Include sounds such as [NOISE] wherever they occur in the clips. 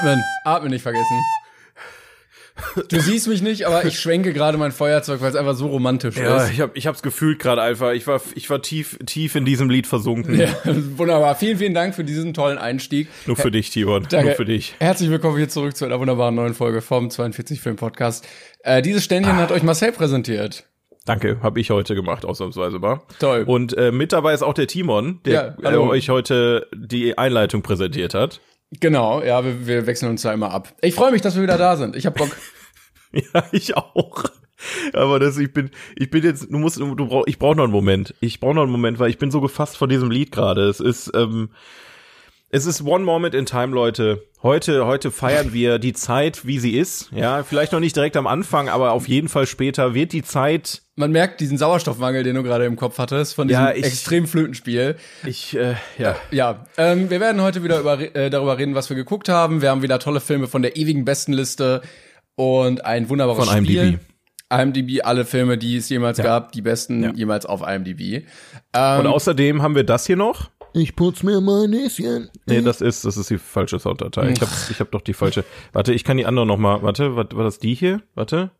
Atmen, atmen nicht vergessen. Du siehst mich nicht, aber ich schwenke gerade mein Feuerzeug, weil es einfach so romantisch Ja, ist. ich habe ich hab's gefühlt gerade einfach. Ich war ich war tief tief in diesem Lied versunken. Ja, wunderbar. Vielen, vielen Dank für diesen tollen Einstieg. Nur für dich, Tibor. Danke. Nur für dich. Herzlich willkommen hier zurück zu einer wunderbaren neuen Folge vom 42 Film Podcast. Äh, dieses Ständchen hat euch Marcel präsentiert. Danke, habe ich heute gemacht, ausnahmsweise mal. Toll. Und äh, mit dabei ist auch der Timon, der Ja, äh, euch heute die Einleitung präsentiert hat. Genau, ja, wir, wir wechseln uns da immer ab. Ich freue mich, dass wir wieder da sind. Ich hab Bock. [LAUGHS] Ja, ich auch. Aber das, ich bin, ich bin jetzt, du musst, du brauch, ich brauche noch einen Moment. Ich brauche noch einen Moment, weil ich bin so gefasst von diesem Lied gerade. Es ist, ähm, es ist One Moment in Time, Leute. Heute, heute feiern wir die Zeit, wie sie ist. Ja, vielleicht noch nicht direkt am Anfang, aber auf jeden Fall später wird die Zeit. Man merkt diesen Sauerstoffmangel, den du gerade im Kopf hattest, von diesem Ja, ich- extremen Flötenspiel. Ich, äh, ja. Ja, ähm, wir werden heute wieder über, äh, darüber reden, was wir geguckt haben. Wir haben wieder tolle Filme von der ewigen Bestenliste und ein wunderbares Von Spiel. IMDb. IMDb, alle Filme, die es jemals gab, die besten Ja. jemals auf IMDb. Ähm, Und außerdem haben wir das hier noch. Ich putz mir mein Näschen. Nee, das ist, das ist die falsche Sounddatei. Ich habe ich hab doch die falsche. Warte, ich kann die andere noch mal. Warte, war, war das die hier? Warte.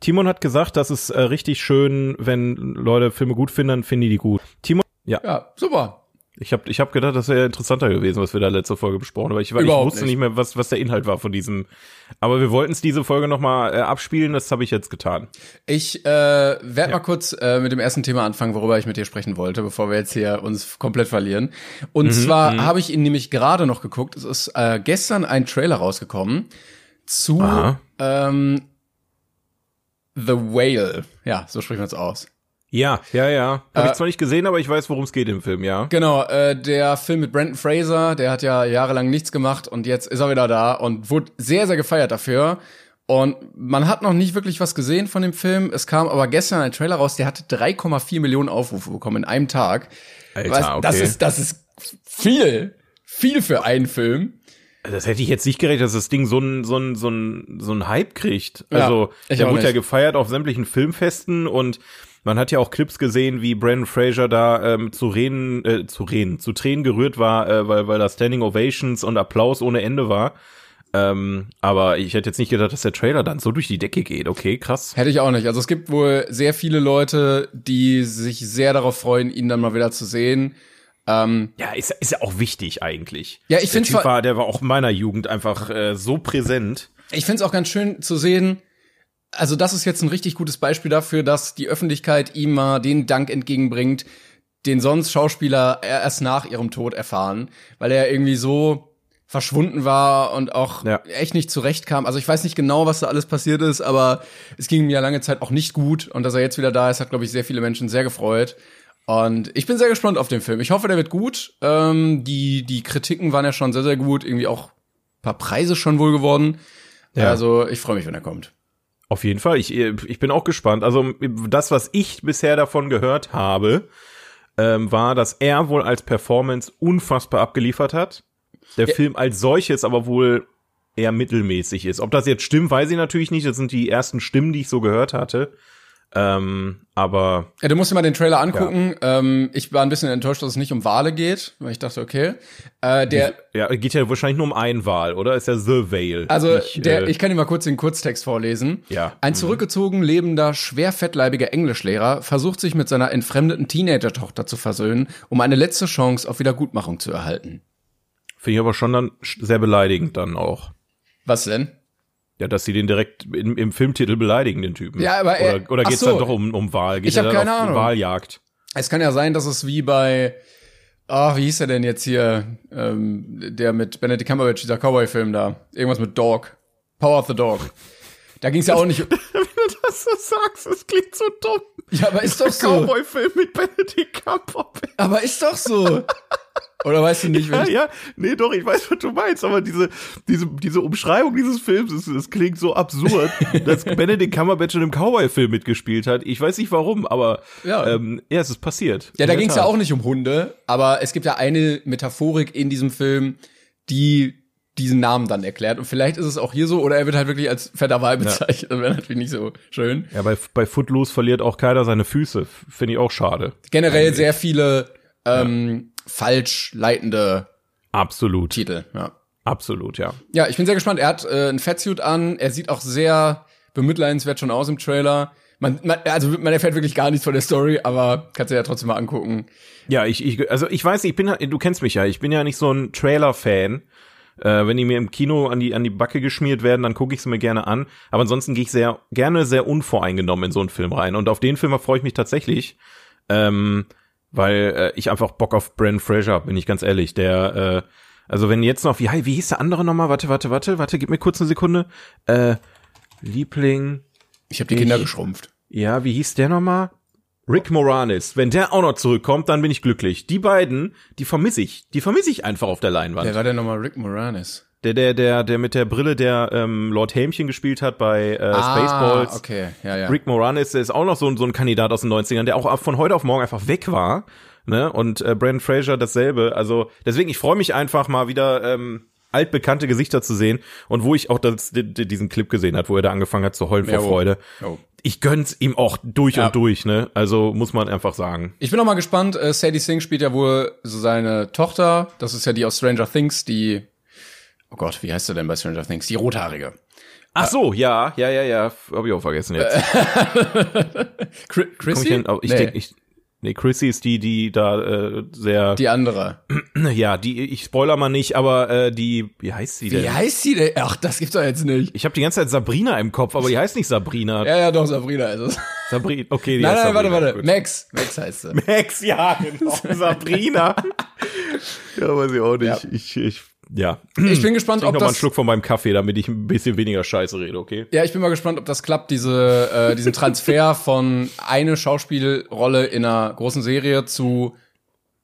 Timon hat gesagt, das ist äh, richtig schön, wenn Leute Filme gut finden, dann finden die die gut. Timon, ja, ja, super. Ich habe ich hab gedacht, das wäre interessanter gewesen, was wir da letzte Folge besprochen haben. Aber ich, weil ich wusste nicht. nicht mehr, was, was der Inhalt war von diesem. Aber wir wollten es diese Folge noch mal äh, abspielen, das habe ich jetzt getan. Ich äh, werde mal kurz äh, mit dem ersten Thema anfangen, worüber ich mit dir sprechen wollte, bevor wir jetzt hier uns komplett verlieren. Und Mhm, zwar habe ich ihn nämlich gerade noch geguckt. Es ist äh, gestern ein Trailer rausgekommen zu Aha. ähm, The Whale. Ja, so spricht man es aus. Ja, ja, ja. Habe Äh, ich zwar nicht gesehen, aber ich weiß, worum es geht im Film, ja. Genau, äh, der Film mit Brandon Fraser, der hat ja jahrelang nichts gemacht und jetzt ist er wieder da und wurde sehr, sehr gefeiert dafür. Und man hat noch nicht wirklich was gesehen von dem Film. Es kam aber gestern ein Trailer raus, der hatte 3,4 Millionen Aufrufe bekommen in einem Tag. Alter, Was- okay. Das ist, das ist viel. Viel für einen Film. Das hätte ich jetzt nicht gerechnet, dass das Ding so ein so ein so ein so ein Hype kriegt. Ja, Also ich der wurde ja gefeiert auf sämtlichen Filmfesten und man hat ja auch Clips gesehen, wie Brandon Fraser da ähm, zu Reden, äh, zu Reden, zu Tränen gerührt war, äh, weil weil da Standing Ovations und Applaus ohne Ende war. Ähm, aber ich hätte jetzt nicht gedacht, dass der Trailer dann so durch die Decke geht. Okay, krass. Hätte ich auch nicht. Also es gibt wohl sehr viele Leute, die sich sehr darauf freuen, ihn dann mal wieder zu sehen. Ähm, Ja, ist, ist ja auch wichtig eigentlich. Ja, ich vor- war, der war auch in meiner Jugend einfach äh, so präsent. Ich find's auch ganz schön zu sehen. Also das ist jetzt ein richtig gutes Beispiel dafür, dass die Öffentlichkeit ihm mal den Dank entgegenbringt, den sonst Schauspieler erst nach ihrem Tod erfahren, weil er irgendwie so verschwunden war und auch Ja. echt nicht zurechtkam. Also ich weiß nicht genau, was da alles passiert ist, aber es ging ihm ja lange Zeit auch nicht gut und dass er jetzt wieder da ist, hat glaube ich sehr viele Menschen sehr gefreut. Und ich bin sehr gespannt auf den Film. Ich hoffe, der wird gut. Ähm, die die Kritiken waren ja schon sehr sehr gut, irgendwie auch ein paar Preise schon wohl geworden. Ja. Also ich freue mich, wenn er kommt. Auf jeden Fall. Ich, ich bin auch gespannt. Also das, was ich bisher davon gehört habe, ähm, war, dass er wohl als Performance unfassbar abgeliefert hat. Der Ja. Film als solches aber wohl eher mittelmäßig ist. Ob das jetzt stimmt, weiß ich natürlich nicht. Das sind die ersten Stimmen, die ich so gehört hatte. Ähm, aber Ja, du musst dir mal den Trailer angucken. Ähm, ich war ein bisschen enttäuscht, dass es nicht um Wale geht, weil ich dachte, okay. Äh, der, ja, geht ja wahrscheinlich nur um einen Wahl, oder? Ist ja The Veil. also nicht, der, äh, ich kann dir mal kurz den Kurztext vorlesen. Ja. Ein zurückgezogen lebender, schwer fettleibiger Englischlehrer versucht sich mit seiner entfremdeten Teenager-Tochter zu versöhnen, um eine letzte Chance auf Wiedergutmachung zu erhalten. Finde ich aber schon dann sehr beleidigend dann auch. Was denn? Ja, dass sie den direkt im, im Filmtitel beleidigen, den Typen. Ja, aber er- oder, oder geht's so. dann doch um, um Wahl? Geht Ich hab dann keine Ahnung. Wahljagd? Es kann ja sein, dass es wie bei, ah, wie hieß er denn jetzt hier, ähm, der mit Benedict Cumberbatch, dieser Cowboy-Film da, irgendwas mit Dog, Power of the Dog. Da ging es ja auch nicht. [LAUGHS] Wenn du das so sagst, das klingt so dumm. Ja, aber ist doch [LAUGHS] so. Cowboy-Film mit Benedict Cumberbatch. Aber ist doch so. [LAUGHS] Oder weißt du nicht, Ja, ja, nee, doch, ich weiß, was du meinst, aber diese, diese, diese Umschreibung dieses Films, es, es klingt so absurd, [LAUGHS] dass Benedict Cumberbatch in einem Cowboy-Film mitgespielt hat. Ich weiß nicht warum, aber Ja. ähm, ja, es ist passiert. Ja, da ging es ja auch nicht um Hunde, aber es gibt ja eine Metaphorik in diesem Film, die diesen Namen dann erklärt. Und vielleicht ist es auch hier so, oder er wird halt wirklich als fetter Wal bezeichnet. Das wäre natürlich nicht so schön. Ja, bei, bei Footloose verliert auch keiner seine Füße. Finde ich auch schade. Generell sehr viele ähm, falsch leitende Absolut. Titel, ja. Absolut, ja. Ja, ich bin sehr gespannt. Er hat äh, ein Fettsuit an. Er sieht auch sehr bemitleidenswert schon aus im Trailer. Man, man, also man erfährt wirklich gar nichts von der Story, aber kannst du ja trotzdem mal angucken. Ja, ich, ich, also ich weiß ich bin, du kennst mich ja, ich bin ja nicht so ein Trailer-Fan. Äh, wenn die mir im Kino an die, an die Backe geschmiert werden, dann gucke ich sie mir gerne an. Aber ansonsten gehe ich sehr, gerne sehr unvoreingenommen in so einen Film rein. Und auf den Film freue ich mich tatsächlich. Ähm, weil äh, ich einfach Bock auf Brandon Fraser hab, bin ich ganz ehrlich. Der, äh, also wenn jetzt noch, wie, wie hieß der andere nochmal? Warte, warte, warte, warte, gib mir kurz eine Sekunde. Äh, Liebling, Ich habe die Kinder Ich- geschrumpft. ja, wie hieß der nochmal? Rick Moranis. Wenn der auch noch zurückkommt, dann bin ich glücklich. Die beiden, die vermisse ich. Die vermisse ich einfach auf der Leinwand. Wer war denn nochmal Rick Moranis? Der, der, der, der mit der Brille, der ähm, Lord Hämchen gespielt hat bei äh, Spaceballs. Ah, okay, ja, ja. Rick Moranis, ist auch noch so, ein- so ein Kandidat aus den 90ern, der auch von heute auf morgen einfach weg war. Ne? Und äh, Brandon Fraser dasselbe. Also deswegen, ich freue mich einfach mal wieder ähm, altbekannte Gesichter zu sehen. Und wo ich auch das, di- di- diesen Clip gesehen hat, wo er da angefangen hat zu heulen vor Ja, wo- Freude. Oh. Ich gönn's ihm auch durch Ja. und durch, ne? Also muss man einfach sagen. Ich bin auch mal gespannt. Äh, Sadie Singh spielt ja wohl so seine Tochter. Das ist ja die aus Stranger Things, die. Oh Gott, wie heißt sie denn bei Stranger Things? Die rothaarige. Ach so, ja, ja, ja, ja, hab ich auch vergessen jetzt. [LAUGHS] Chrissy? ich hin, ich nee, denk, ich, nee, Chrissy ist die, die da äh, sehr, die andere. [CLEARS THROAT] ja, die, ich spoiler mal nicht, aber äh, die, wie heißt sie denn? Wie heißt sie denn? Ach, das gibt's doch jetzt nicht. Ich habe die ganze Zeit Sabrina im Kopf, aber die heißt nicht Sabrina. Ja, ja, doch, Sabrina ist es. Sabrina, okay, die nein, heißt nein, warte, Sabrina. warte. Gut. Max. Max heißt sie. Max, ja, genau. [LAUGHS] Sabrina. ja, weiß ich auch nicht. Ja. Ich, ich, ja. Ich bin gespannt, Trink ob noch mal einen das. Schluck von meinem Kaffee, damit ich ein bisschen weniger Scheiße rede, okay? Ja, ich bin mal gespannt, ob das klappt, diese, äh, diesen Transfer [LAUGHS] von eine Schauspielrolle in einer großen Serie zu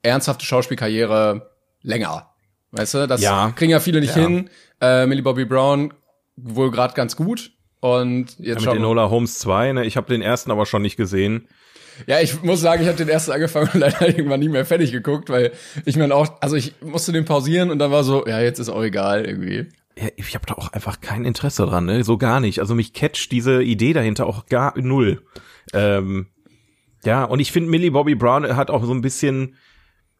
ernsthafte Schauspielkarriere länger. Weißt du, das Ja. kriegen ja viele nicht Ja. hin. Äh, Millie Bobby Brown wohl gerade ganz gut. Und jetzt Ja, mit Enola Holmes 2, ne? Ich habe den ersten aber schon nicht gesehen. Ja, ich muss sagen, ich habe den ersten angefangen und [LAUGHS] leider irgendwann nie mehr fertig geguckt, weil ich mir auch, also ich musste den pausieren und dann war so, ja, jetzt ist auch egal irgendwie. Ja, ich habe da auch einfach kein Interesse dran, ne? So gar nicht. Also mich catcht diese Idee dahinter auch gar null. Ähm, ja, und ich finde Millie Bobby Brown hat auch so ein bisschen,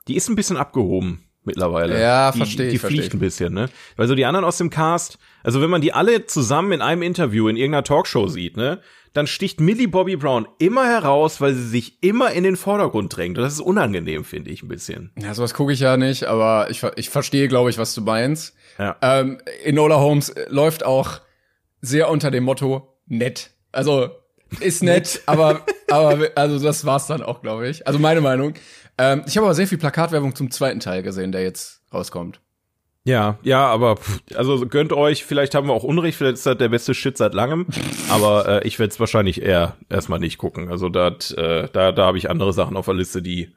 die ist ein bisschen abgehoben mittlerweile. Ja, die, versteh ich, Die versteh fliegt ein bisschen, ne? Weil so die anderen aus dem Cast, also wenn man die alle zusammen in einem Interview in irgendeiner Talkshow sieht, ne? Dann sticht Millie Bobby Brown immer heraus, weil sie sich immer in den Vordergrund drängt. Und das ist unangenehm, finde ich ein bisschen. Ja, sowas gucke ich ja nicht, aber ich, ich verstehe, glaube ich, was du meinst. Ja. Ähm, Enola Holmes äh, läuft auch sehr unter dem Motto nett. Also ist nett, aber [LAUGHS] aber also das war's dann auch, glaube ich. Also meine Meinung. Ähm, ich habe aber sehr viel Plakatwerbung zum zweiten Teil gesehen, der jetzt rauskommt. Ja, ja, aber pff, also gönnt euch, vielleicht haben wir auch Unrecht, vielleicht ist das der beste Shit seit langem, [LAUGHS] aber äh, ich werde es wahrscheinlich eher erstmal nicht gucken. Also dat, äh, da, da habe ich andere Sachen auf der Liste, die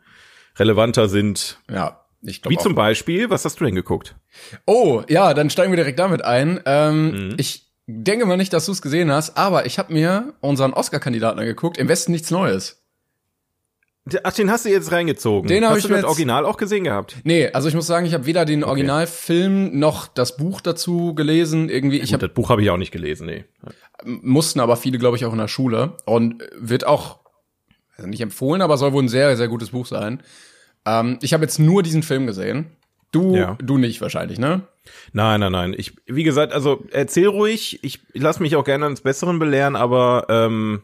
relevanter sind. Ja, ich Wie glaube zum Beispiel, was hast du denn geguckt? Oh, ja, dann steigen wir direkt damit ein. Ähm, Mhm. Ich denke mal nicht, dass du es gesehen hast, aber ich habe mir unseren Oscar-Kandidaten angeguckt. Im Westen nichts Neues. Ach, den hast du jetzt reingezogen. Den hab hast ich du mir das jetzt- Original auch gesehen gehabt? Nee, also ich muss sagen, ich habe weder den Originalfilm noch das Buch dazu gelesen. Irgendwie, ich habe das Buch habe ich auch nicht gelesen, nee. mussten aber viele, glaube ich, auch in der Schule und wird auch also nicht empfohlen, aber soll wohl ein sehr, sehr gutes Buch sein. Ähm, ich habe jetzt nur diesen Film gesehen. Du, Ja. du nicht wahrscheinlich, ne? Nein, nein, nein. Ich, wie gesagt, also erzähl ruhig. Ich lass mich auch gerne ans Besseren belehren, aber ähm,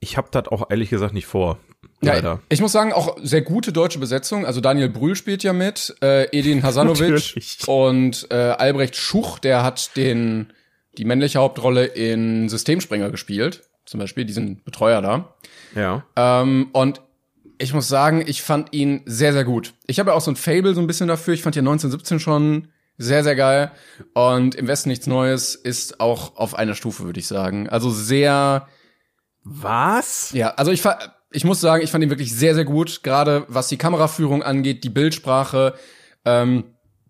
ich habe das auch ehrlich gesagt nicht vor. Leider. Ja, ich muss sagen, auch sehr gute deutsche Besetzung. Also Daniel Brühl spielt ja mit, äh, Edin Hasanovic und äh, Albrecht Schuch, der hat den die männliche Hauptrolle in Systemspringer gespielt, zum Beispiel diesen Betreuer da. Ja. Ähm, und ich muss sagen, ich fand ihn sehr, sehr gut. Ich habe ja auch so ein Fable so ein bisschen dafür. Ich fand ja 1917 schon sehr, sehr geil. Und im Westen nichts Neues ist auch auf einer Stufe, würde ich sagen. Also sehr, Was? ja, also ich, ich muss sagen, ich fand ihn wirklich sehr, sehr gut. Gerade was die Kameraführung angeht, die Bildsprache. Ähm,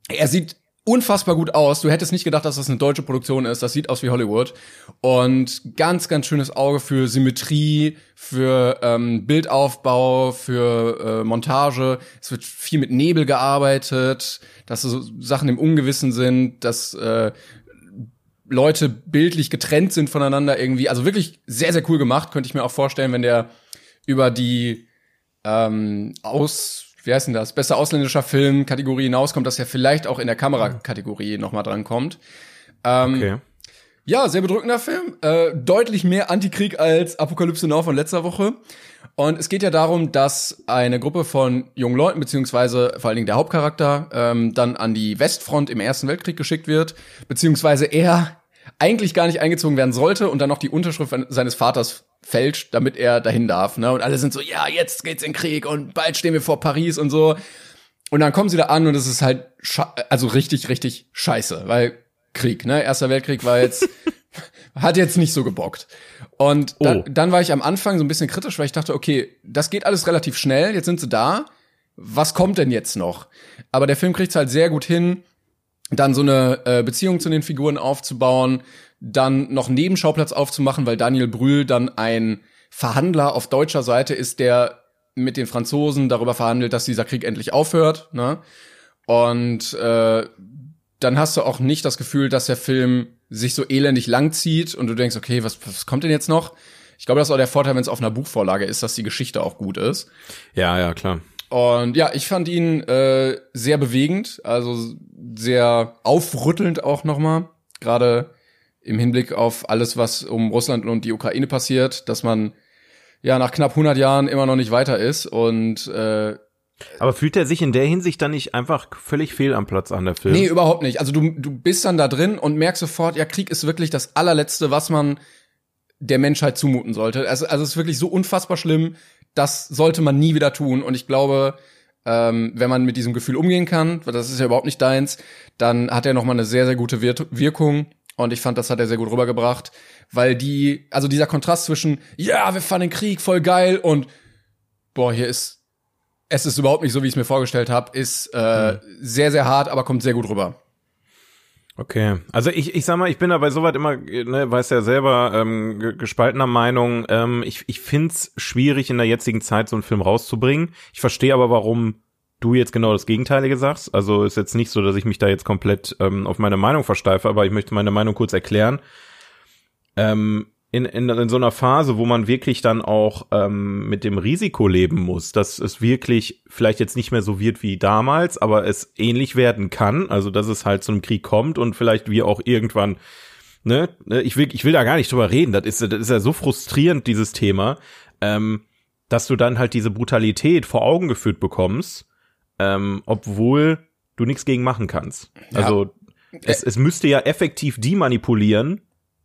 er sieht unfassbar gut aus. Du hättest nicht gedacht, dass das eine deutsche Produktion ist. Das sieht aus wie Hollywood. Und ganz, ganz schönes Auge für Symmetrie, für ähm, Bildaufbau, für äh, Montage. Es wird viel mit Nebel gearbeitet, dass so Sachen im Ungewissen sind, dass äh, Leute bildlich getrennt sind voneinander irgendwie. Also wirklich sehr, sehr cool gemacht. Könnte ich mir auch vorstellen, wenn der über die ähm, aus wie heißt denn das, bester ausländischer Film Kategorie hinauskommt, dass er vielleicht auch in der Kamerakategorie nochmal dran kommt. Ähm, Okay. ja, sehr bedrückender Film. Äh, deutlich mehr Antikrieg als Apokalypse Now von letzter Woche. Und es geht ja darum, dass eine Gruppe von jungen Leuten, beziehungsweise vor allen Dingen der Hauptcharakter, ähm, dann an die Westfront im Ersten Weltkrieg geschickt wird, beziehungsweise er eigentlich gar nicht eingezogen werden sollte und dann noch die Unterschrift seines Vaters fälscht, damit er dahin darf. Ne? Und alle sind so, ja, jetzt geht's in Krieg und bald stehen wir vor Paris und so. Und dann kommen sie da an und es ist halt, also richtig, richtig scheiße, weil Krieg, ne? Erster Weltkrieg war jetzt, [LAUGHS] hat jetzt nicht so gebockt. Und dann, Oh. dann war ich am Anfang so ein bisschen kritisch, weil ich dachte, okay, das geht alles relativ schnell, jetzt sind sie da. Was kommt denn jetzt noch? Aber der Film kriegt halt sehr gut hin, dann so eine äh, Beziehung zu den Figuren aufzubauen, dann noch einen Nebenschauplatz aufzumachen, weil Daniel Brühl dann ein Verhandler auf deutscher Seite ist, der mit den Franzosen darüber verhandelt, dass dieser Krieg endlich aufhört. Ne? Und äh, dann hast du auch nicht das Gefühl, dass der Film sich so elendig lang zieht und du denkst, okay, was, was kommt denn jetzt noch? Ich glaube, das ist auch der Vorteil, wenn es auf einer Buchvorlage ist, dass die Geschichte auch gut ist. Ja, ja, klar. Und ja, ich fand ihn äh, sehr bewegend, also sehr aufrüttelnd auch nochmal. Gerade im Hinblick auf alles, was um Russland und die Ukraine passiert, dass man ja nach knapp 100 Jahren immer noch nicht weiter ist und äh, Aber fühlt er sich in der Hinsicht dann nicht einfach völlig fehl am Platz an der Film? Nee, überhaupt nicht. Also du, du bist dann da drin und merkst sofort, ja, Krieg ist wirklich das allerletzte, was man der Menschheit zumuten sollte. Also, also es ist wirklich so unfassbar schlimm, das sollte man nie wieder tun. Und ich glaube, ähm, wenn man mit diesem Gefühl umgehen kann, weil das ist ja überhaupt nicht deins, dann hat er noch mal eine sehr, sehr gute Wir Wirkung. Und ich fand, das hat er sehr gut rübergebracht, weil die, also dieser Kontrast zwischen, ja, wir fahren den Krieg, voll geil und boah, hier ist, es ist überhaupt nicht so, wie ich es mir vorgestellt habe, ist äh, sehr, sehr hart, aber kommt sehr gut rüber. Okay, also ich, ich sag mal, ich bin dabei soweit immer, ne, weiß ja selber, ähm, ge- gespaltener Meinung. Ähm, ich ich find's schwierig in der jetzigen Zeit so einen Film rauszubringen. Ich verstehe aber, warum du jetzt genau das Gegenteilige sagst. Also ist jetzt nicht so, dass ich mich da jetzt komplett ähm, auf meine Meinung versteife, aber ich möchte meine Meinung kurz erklären. Ähm, in, in, in so einer Phase, wo man wirklich dann auch ähm, mit dem Risiko leben muss, dass es wirklich vielleicht jetzt nicht mehr so wird wie damals, aber es ähnlich werden kann, also dass es halt zu einem Krieg kommt und vielleicht wir auch irgendwann, ne, ne, ich will, ich will da gar nicht drüber reden, das ist, das ist ja so frustrierend, dieses Thema, ähm, dass du dann halt diese Brutalität vor Augen geführt bekommst, ähm, obwohl du nichts gegen machen kannst. Ja. Also es, es müsste ja effektiv die manipulieren,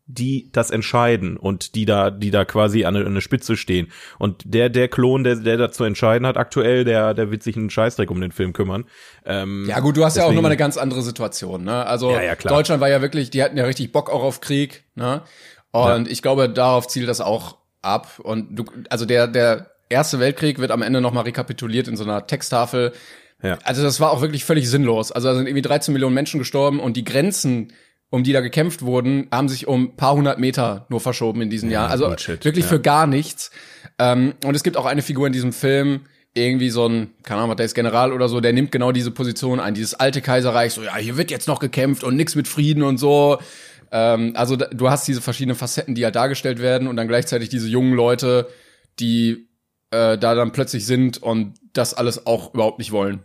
die das entscheiden und die da, die da quasi an eine, Spitze stehen. Und der, der Klon, der, der da zu entscheiden hat aktuell, der, der wird sich einen Scheißdreck um den Film kümmern. Ähm, Ja gut, du hast ja auch deswegen- nochmal eine ganz andere Situation. Ne? Also Ja, ja. Deutschland war ja wirklich, die hatten ja richtig Bock auch auf Krieg. Ne? Und ich glaube, darauf zielt das auch ab. Und du, also der, der Erste Weltkrieg wird am Ende nochmal rekapituliert in so einer Texttafel. Ja. Also das war auch wirklich völlig sinnlos. Also da sind irgendwie 13 Millionen Menschen gestorben und die Grenzen, um die da gekämpft wurden, haben sich um ein paar hundert Meter nur verschoben in diesen Jahren. Also Bullshit, wirklich ja. für gar nichts. Ähm, und es gibt auch eine Figur in diesem Film, irgendwie so ein, keine Ahnung, der ist General oder so, der nimmt genau diese Position ein, dieses alte Kaiserreich, so, ja, hier wird jetzt noch gekämpft und nix mit Frieden und so. Ähm, also du hast diese verschiedenen Facetten, die halt dargestellt werden und dann gleichzeitig diese jungen Leute, die äh, da dann plötzlich sind und das alles auch überhaupt nicht wollen.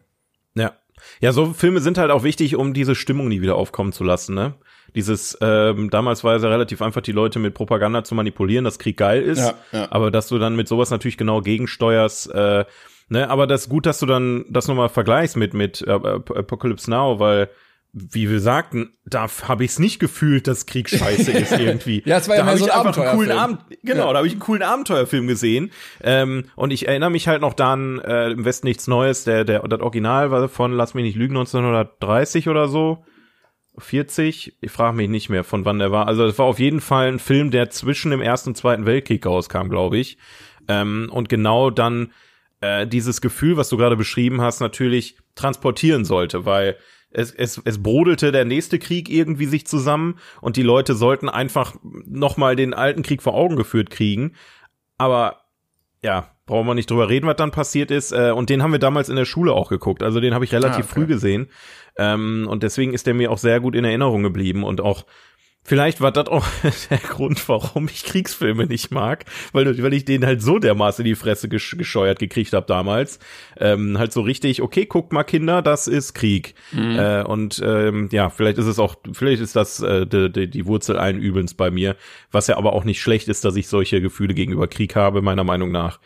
Ja. Ja, so Filme sind halt auch wichtig, um diese Stimmung nie wieder aufkommen zu lassen, ne? Dieses, ähm, damals war es ja relativ einfach, die Leute mit Propaganda zu manipulieren, dass Krieg geil ist. Ja, ja. Aber dass du dann mit sowas natürlich genau gegensteuerst, äh, ne, aber das ist gut, dass du dann das nochmal vergleichst mit, mit äh, Apocalypse Now, weil wie wir sagten, da habe ich es nicht gefühlt, dass Krieg scheiße ist [LAUGHS] irgendwie. Ja, es war ja da mehr hab so ich ein einfach einen coolen Abenteuerfilm. Abend, genau, Ja. da habe ich einen coolen Abenteuerfilm gesehen. Ähm, und ich erinnere mich halt noch dann, äh, im Westen nichts Neues, der, der, das Original war von, lass mich nicht lügen, 1930 oder so. 40, ich frage mich nicht mehr, von wann der war. Also es war auf jeden Fall ein Film, der zwischen dem Ersten und Zweiten Weltkrieg rauskam, glaube ich. Ähm, und genau dann äh, dieses Gefühl, was du gerade beschrieben hast, natürlich transportieren sollte, weil es, es, es brodelte der nächste Krieg irgendwie sich zusammen und die Leute sollten einfach nochmal den alten Krieg vor Augen geführt kriegen. Aber ja, brauchen wir nicht drüber reden, was dann passiert ist. Äh, und den haben wir damals in der Schule auch geguckt. Also den habe ich relativ Ah, okay. früh gesehen. Ähm, und deswegen ist der mir auch sehr gut in Erinnerung geblieben und auch Vielleicht war das auch [LAUGHS] der Grund, warum ich Kriegsfilme nicht mag, weil, weil ich den halt so dermaßen in die Fresse gesch gescheuert gekriegt habe damals. Ähm, halt so richtig, okay, guckt mal Kinder, das ist Krieg. Äh, und ähm, ja, vielleicht ist es auch, vielleicht ist das äh, die, die, die Wurzel allen Übels bei mir, was ja aber auch nicht schlecht ist, dass ich solche Gefühle gegenüber Krieg habe, meiner Meinung nach.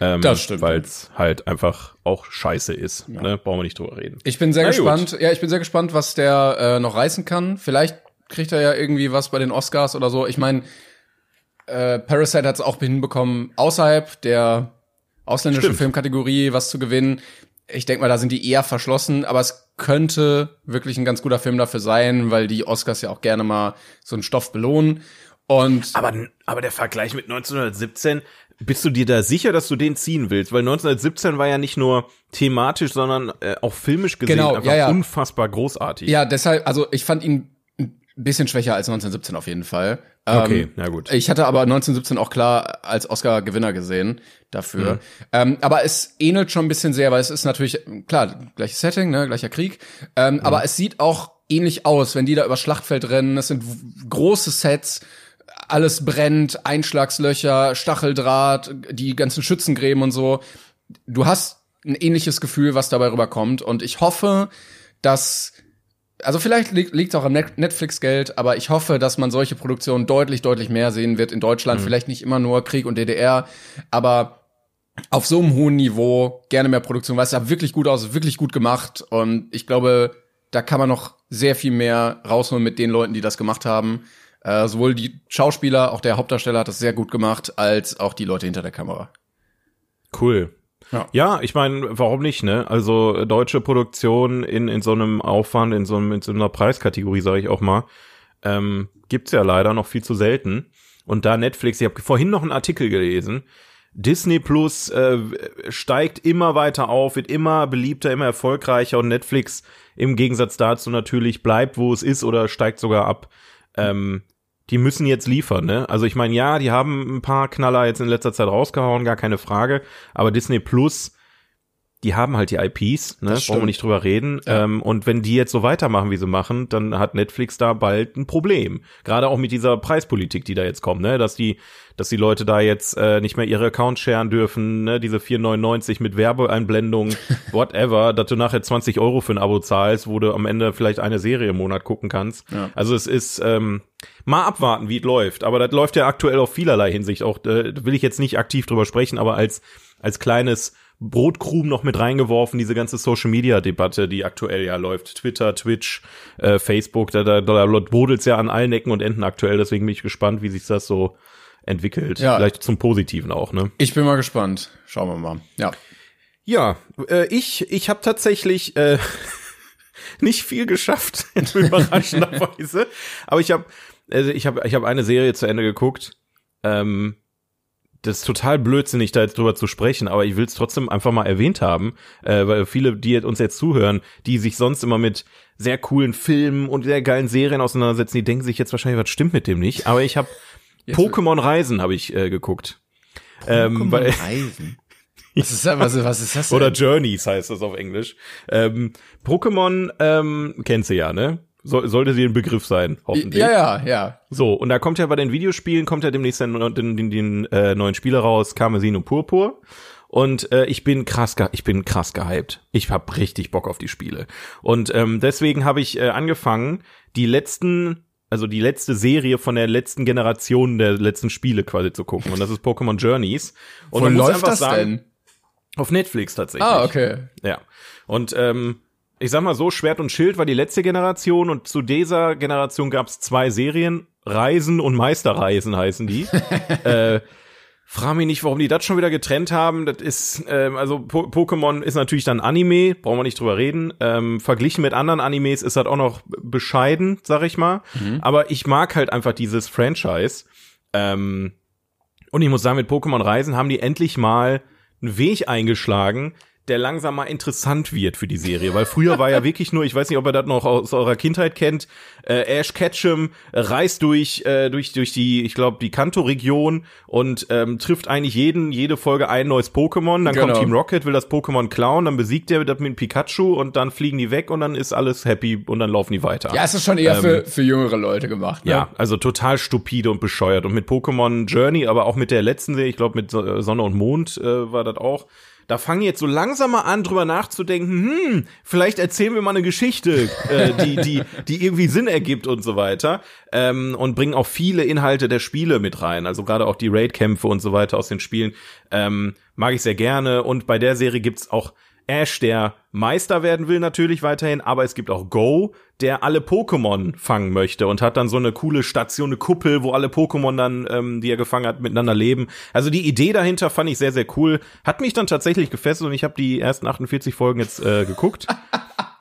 Ähm, Das stimmt. Weil es halt einfach auch scheiße ist. Ne? Brauchen wir nicht drüber reden. Ich bin sehr Na gut. gespannt. Ja, ich bin sehr gespannt, was der äh, noch reißen kann. Vielleicht kriegt er ja irgendwie was bei den Oscars oder so. Ich meine, äh, Parasite hat es auch hinbekommen, außerhalb der ausländischen Stimmt. Filmkategorie was zu gewinnen. Ich denke mal, da sind die eher verschlossen, aber es könnte wirklich ein ganz guter Film dafür sein, weil die Oscars ja auch gerne mal so einen Stoff belohnen. Und Aber, aber der Vergleich mit 1917, bist du dir da sicher, dass du den ziehen willst? Weil 1917 war ja nicht nur thematisch, sondern äh, auch filmisch gesehen Genau, einfach ja, ja. unfassbar großartig. ja, deshalb, also ich fand ihn bisschen schwächer als 1917 auf jeden Fall. Okay, Ähm, na gut. Ich hatte aber 1917 auch klar als Oscar-Gewinner gesehen dafür. Mhm. Ähm, aber es ähnelt schon ein bisschen sehr, weil es ist natürlich, klar, gleiches Setting, ne, gleicher Krieg. Ähm, Mhm. Aber es sieht auch ähnlich aus, wenn die da über Schlachtfeld rennen. Es sind große Sets, alles brennt, Einschlagslöcher, Stacheldraht, die ganzen Schützengräben und so. Du hast ein ähnliches Gefühl, was dabei rüberkommt. Und ich hoffe, dass also vielleicht liegt liegt auch am Net- Netflix-Geld, aber ich hoffe, dass man solche Produktionen deutlich, deutlich mehr sehen wird in Mhm. Deutschland. Vielleicht nicht immer nur Krieg und DDR, aber auf so einem hohen Niveau gerne mehr Produktion, weil es sah wirklich gut aus, wirklich gut gemacht. Und ich glaube, da kann man noch sehr viel mehr rausholen mit den Leuten, die das gemacht haben. Äh, sowohl die Schauspieler, auch der Hauptdarsteller hat das sehr gut gemacht, als auch die Leute hinter der Kamera. Cool. Ja. Ja, ich meine, warum nicht, ne? Also äh, deutsche Produktion in, in so einem Aufwand, in so, einem, in so einer Preiskategorie, sage ich auch mal, ähm, gibt's ja leider noch viel zu selten. Und da Netflix, ich habe vorhin noch einen Artikel gelesen, Disney Plus äh, steigt immer weiter auf, wird immer beliebter, immer erfolgreicher und Netflix im Gegensatz dazu natürlich bleibt, wo es ist oder steigt sogar ab. Ähm, die müssen jetzt liefern, ne? Also ich meine, ja, die haben ein paar Knaller jetzt in letzter Zeit rausgehauen, gar keine Frage. Aber Disney Plus, die haben halt die IPs, ne? Brauchen wir nicht drüber reden. Ja. Ähm, und wenn die jetzt so weitermachen, wie sie machen, dann hat Netflix da bald ein Problem. Gerade auch mit dieser Preispolitik, die da jetzt kommt, ne? Dass die, dass die Leute da jetzt äh, nicht mehr ihre Accounts sharen dürfen, ne? Diese 4,99 mit Werbeeinblendung, [LAUGHS] whatever, dass du nachher 20 Euro für ein Abo zahlst, wo du am Ende vielleicht eine Serie im Monat gucken kannst. Ja. Also es ist ähm, mal abwarten, wie es läuft. Aber das läuft ja aktuell auf vielerlei Hinsicht. Auch äh, will ich jetzt nicht aktiv drüber sprechen, aber als als kleines Brotkrumen noch mit reingeworfen, diese ganze Social Media Debatte, die aktuell ja läuft. Twitter, Twitch, äh, Facebook, da, da, da brodelt's ja an allen Ecken und Enden aktuell. Deswegen bin ich gespannt, wie sich das so entwickelt. Ja. Vielleicht zum Positiven auch, ne? Ich bin mal gespannt. Schauen wir mal. Ja. Ja, äh, ich, ich habe tatsächlich äh, [LAUGHS] nicht viel geschafft, [LAUGHS] überraschenderweise. [LAUGHS] Aber ich habe also ich habe ich hab eine Serie zu Ende geguckt. Ähm, das ist total blödsinnig, da jetzt drüber zu sprechen, aber ich will es trotzdem einfach mal erwähnt haben, äh, weil viele, die uns jetzt zuhören, die sich sonst immer mit sehr coolen Filmen und sehr geilen Serien auseinandersetzen, die denken sich jetzt wahrscheinlich, was stimmt mit dem nicht. Aber ich habe Pokémon Reisen habe ich äh, geguckt. Ähm, weil, Reisen. [LAUGHS] Was ist, das- was, was ist das denn? oder Journeys heißt das auf Englisch. Ähm, Pokémon ähm, kennst du ja, ne? So, sollte dir ein Begriff sein, hoffentlich. ja, ja, ja. So, und da kommt ja bei den Videospielen, kommt ja demnächst den, den, den, den äh, neuen Spieler raus, Karmesin und Purpur. Und äh, ich bin krass, ge ich bin krass gehypt. Ich hab richtig Bock auf die Spiele. Und ähm, deswegen habe ich äh, angefangen, die letzten, also die letzte Serie von der letzten Generation der letzten Spiele quasi zu gucken. Und das ist Pokémon Journeys. Und Wo läuft das sagen, denn? Auf Netflix tatsächlich. Ah, okay. Ja. Und ähm, ich sag mal so, Schwert und Schild war die letzte Generation und zu dieser Generation gab's zwei Serien, Reisen und Meisterreisen heißen die. [LAUGHS] äh, frag mich nicht, warum die das schon wieder getrennt haben. Das ist, ähm, also po Pokémon ist natürlich dann Anime, brauchen wir nicht drüber reden. Ähm, verglichen mit anderen Animes ist das auch noch bescheiden, sag ich mal. Aber ich mag halt einfach dieses Franchise. Ähm, und ich muss sagen, mit Pokémon Reisen haben die endlich mal einen Weg eingeschlagen, der langsam mal interessant wird für die Serie, weil früher war ja [LAUGHS] wirklich nur, ich weiß nicht, ob ihr das noch aus eurer Kindheit kennt, äh, Ash Ketchum reist durch äh, durch durch die, ich glaube die Kanto-Region und ähm, trifft eigentlich jeden jede Folge ein neues Pokémon, dann Genau. kommt Team Rocket, will das Pokémon klauen, dann besiegt er das mit Pikachu und dann fliegen die weg und dann ist alles happy und dann laufen die weiter. Ja, es ist schon eher für, für jüngere Leute gemacht. Ne? Ähm, Ja, also total stupide und bescheuert. Und mit Pokémon Journey, aber auch mit der letzten Serie, ich glaube mit So- Sonne und Mond äh, war das auch. Da fangen jetzt so langsam mal an, drüber nachzudenken, hm, vielleicht erzählen wir mal eine Geschichte, äh, die, die, die irgendwie Sinn ergibt und so weiter. Ähm, und bringen auch viele Inhalte der Spiele mit rein. Also gerade auch die Raid-Kämpfe und so weiter aus den Spielen. Ähm, mag ich sehr gerne. Und bei der Serie gibt's auch Ash, der Meister werden will natürlich weiterhin, aber es gibt auch Go, der alle Pokémon fangen möchte und hat dann so eine coole Station, eine Kuppel, wo alle Pokémon dann, ähm, die er gefangen hat, miteinander leben. Also die Idee dahinter fand ich sehr, sehr cool. Hat mich dann tatsächlich gefesselt und ich habe die ersten 48 Folgen jetzt äh, geguckt.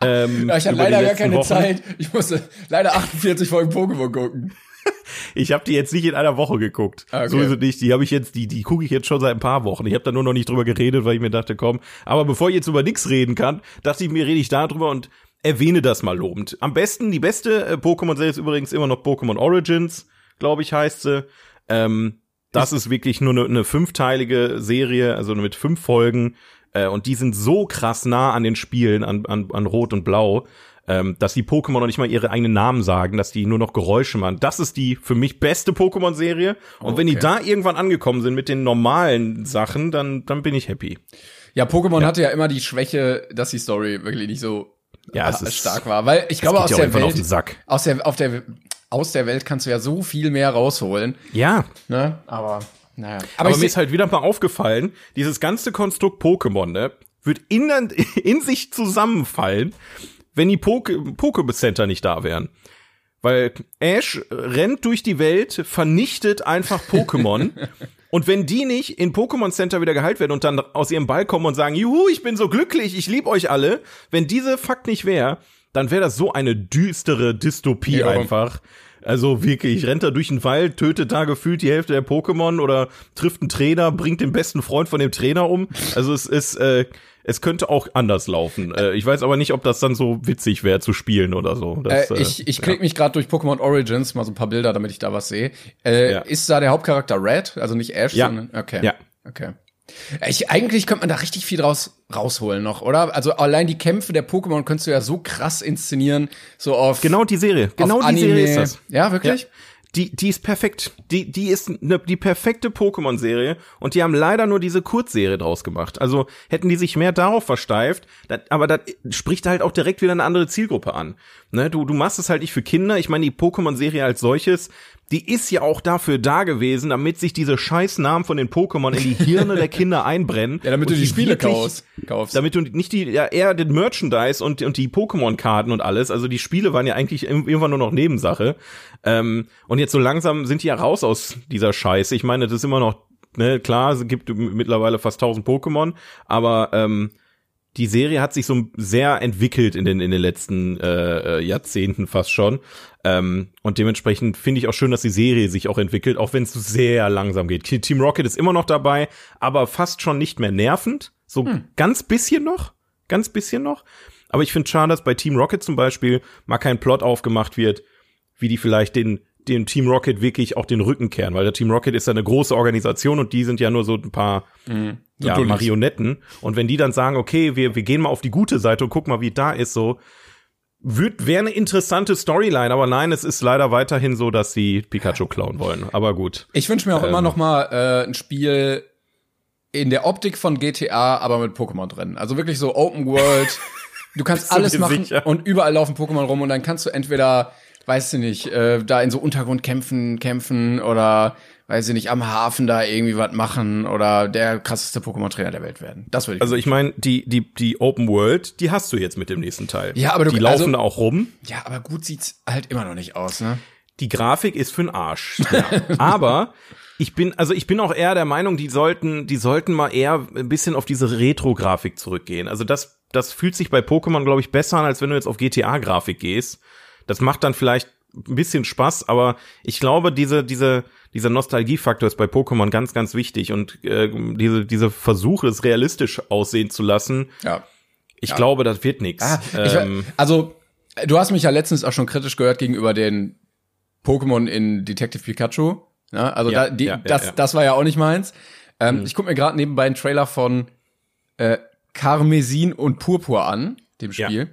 ähm, [LAUGHS] Ja, ich hatte die leider gar keine Wochen. Zeit. Ich musste leider 48 Folgen Pokémon gucken. [LAUGHS] Ich habe die jetzt nicht in einer Woche geguckt. Ah, okay. So ist es nicht. Die habe ich jetzt, die, die gucke ich jetzt schon seit ein paar Wochen. Ich habe da nur noch nicht drüber geredet, weil ich mir dachte, komm. Aber bevor ich jetzt über nichts reden kann, dachte ich mir, rede ich da drüber und erwähne das mal lobend. Am besten, die beste äh, Pokémon-Serie ist übrigens immer noch Pokémon Origins, glaube ich, heißt sie. Ähm, das ist wirklich nur eine, eine fünfteilige Serie, also mit fünf Folgen. Äh, und die sind so krass nah an den Spielen, an, an, an Rot und Blau, ähm, dass die Pokémon noch nicht mal ihre eigenen Namen sagen, dass die nur noch Geräusche machen. Das ist die für mich beste Pokémon-Serie. Und wenn die Okay. da irgendwann angekommen sind mit den normalen Sachen, dann, dann bin ich happy. Ja, Pokémon hatte ja immer die Schwäche, dass die Story wirklich nicht so Ja, es äh, ist- stark war. Weil ich glaube, aus ja der irgendwann auf den Welt, Sack. aus der, auf der, aus der Welt kannst du ja so viel mehr rausholen. Ja, Ne? Aber, naja. aber, ich mir ist halt wieder mal aufgefallen, dieses ganze Konstrukt Pokémon, ne, wird in, [LAUGHS] in sich zusammenfallen, wenn die Poke Pokécenter nicht da wären. Weil Ash rennt durch die Welt, vernichtet einfach Pokémon. [LAUGHS] und wenn die nicht in Pokémon Center wieder geheilt werden und dann aus ihrem Ball kommen und sagen, juhu, ich bin so glücklich, ich liebe euch alle, wenn diese Fakt nicht wäre, dann wäre das so eine düstere Dystopie Ja. einfach. Also wirklich, rennt er durch den Wald, tötet da gefühlt die Hälfte der Pokémon oder trifft einen Trainer, bringt den besten Freund von dem Trainer um. Also es ist, äh, es könnte auch anders laufen. Äh, ich weiß aber nicht, ob das dann so witzig wäre zu spielen oder so. Das, äh, ich ich klicke mich gerade durch Pokémon Origins, mal so ein paar Bilder, damit ich da was sehe. Äh, Ja. Ist da der Hauptcharakter Red? Also nicht Ash, Ja. sondern okay. Ja. Okay. Ich, eigentlich könnte man da richtig viel draus rausholen noch, oder? Also allein die Kämpfe der Pokémon könntest du ja so krass inszenieren, so auf Genau die Serie. Genau die Anime. Serie ist das. Ja, wirklich? Die, die ist perfekt. Die, die ist ne, die perfekte Pokémon-Serie und die haben leider nur diese Kurzserie draus gemacht. Also hätten die sich mehr darauf versteift, das, aber das spricht halt auch direkt wieder eine andere Zielgruppe an. Ne, du, du machst es halt nicht für Kinder. Ich meine, die Pokémon-Serie als solches, die ist ja auch dafür da gewesen, damit sich diese scheiß Namen von den Pokémon in die Hirne der Kinder [LAUGHS] einbrennen. Ja, damit du die Spiele wirklich- kaufst. kaufst. damit du nicht die, ja, eher den Merchandise und, und die Pokémon-Karten und alles. Also die Spiele waren ja eigentlich irgendwann nur noch Nebensache. Ähm, und jetzt so langsam sind die ja raus aus dieser Scheiße. Ich meine, das ist immer noch, ne, klar, es gibt mittlerweile fast 1000 Pokémon, aber ähm, die Serie hat sich so sehr entwickelt in den in den letzten äh, äh, Jahrzehnten fast schon ähm, und dementsprechend finde ich auch schön, dass die Serie sich auch entwickelt, auch wenn es sehr langsam geht. Team Rocket ist immer noch dabei, aber fast schon nicht mehr nervend, so ganz bisschen noch, ganz bisschen noch. Aber ich finde schade, dass bei Team Rocket zum Beispiel mal kein Plot aufgemacht wird, wie die vielleicht den dem Team Rocket wirklich auch den Rücken kehren, weil der Team Rocket ist ja eine große Organisation und die sind ja nur so ein paar ja, Dullis. Marionetten. Und wenn die dann sagen, okay, wir, wir gehen mal auf die gute Seite und gucken mal, wie da ist, so, wird, wäre eine interessante Storyline, aber nein, es ist leider weiterhin so, dass sie Pikachu klauen wollen. Aber gut. Ich wünsche mir auch Ähm. immer noch mal äh, ein Spiel in der Optik von GTA, aber mit Pokémon drin. Also wirklich so Open World. [LAUGHS] Du kannst alles machen sicher? und überall laufen Pokémon rum und dann kannst du entweder, weißt du nicht, äh, da in so Untergrundkämpfen kämpfen oder weiß ich nicht, am Hafen da irgendwie was machen oder der krasseste Pokémon-Trainer der Welt werden. Das würde ich. Also ich meine, die, die, die Open World, die hast du jetzt mit dem nächsten Teil. Ja, aber du- Die laufen also- da auch rum. ja, aber gut sieht's halt immer noch nicht aus, ne? Die Grafik ist für'n Arsch. Ja. [LAUGHS] Aber ich bin, also ich bin auch eher der Meinung, die sollten, die sollten mal eher ein bisschen auf diese Retro-Grafik zurückgehen. Also das, das fühlt sich bei Pokémon, glaube ich, besser an, als wenn du jetzt auf GTA-Grafik gehst. Das macht dann vielleicht ein bisschen Spaß, aber ich glaube, diese, diese, dieser Nostalgiefaktor ist bei Pokémon ganz, ganz wichtig und äh, diese, diese Versuche, es realistisch aussehen zu lassen, Ja. ich Ja. glaube, das wird nix. Ah, ähm, also, du hast mich ja letztens auch schon kritisch gehört gegenüber den Pokémon in Detective Pikachu. Ja, also Ja, da, die, ja, das, das war ja auch nicht meins. Ähm, Ich gucke mir gerade nebenbei einen Trailer von äh, Karmesin und Purpur an, dem. Spiel.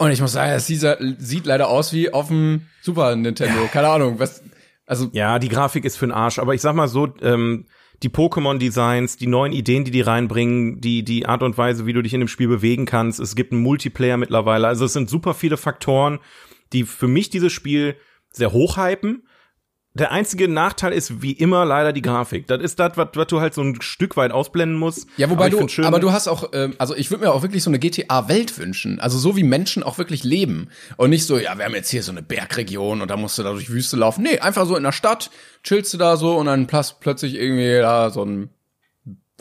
Und ich muss sagen, es sieht, leider aus wie auf dem Super Nintendo. Keine Ahnung, was. Also, Ja, die Grafik ist für den Arsch, aber ich sag mal so, ähm, die Pokémon-Designs, die neuen Ideen, die die reinbringen, die, die Art und Weise, wie du dich in dem Spiel bewegen kannst, es gibt einen Multiplayer mittlerweile, also es sind super viele Faktoren, die für mich dieses Spiel sehr hochhypen. Der einzige Nachteil ist wie immer leider die Grafik. Das ist das, was du halt so ein Stück weit ausblenden musst. Ja, wobei aber du, schön, aber du hast auch, ähm, also ich würde mir auch wirklich so eine GTA-Welt wünschen. Also so wie Menschen auch wirklich leben. Und nicht so, ja, wir haben jetzt hier so eine Bergregion und da musst du da durch Wüste laufen. Nee, einfach so in der Stadt, chillst du da so und dann plötzlich irgendwie da so ein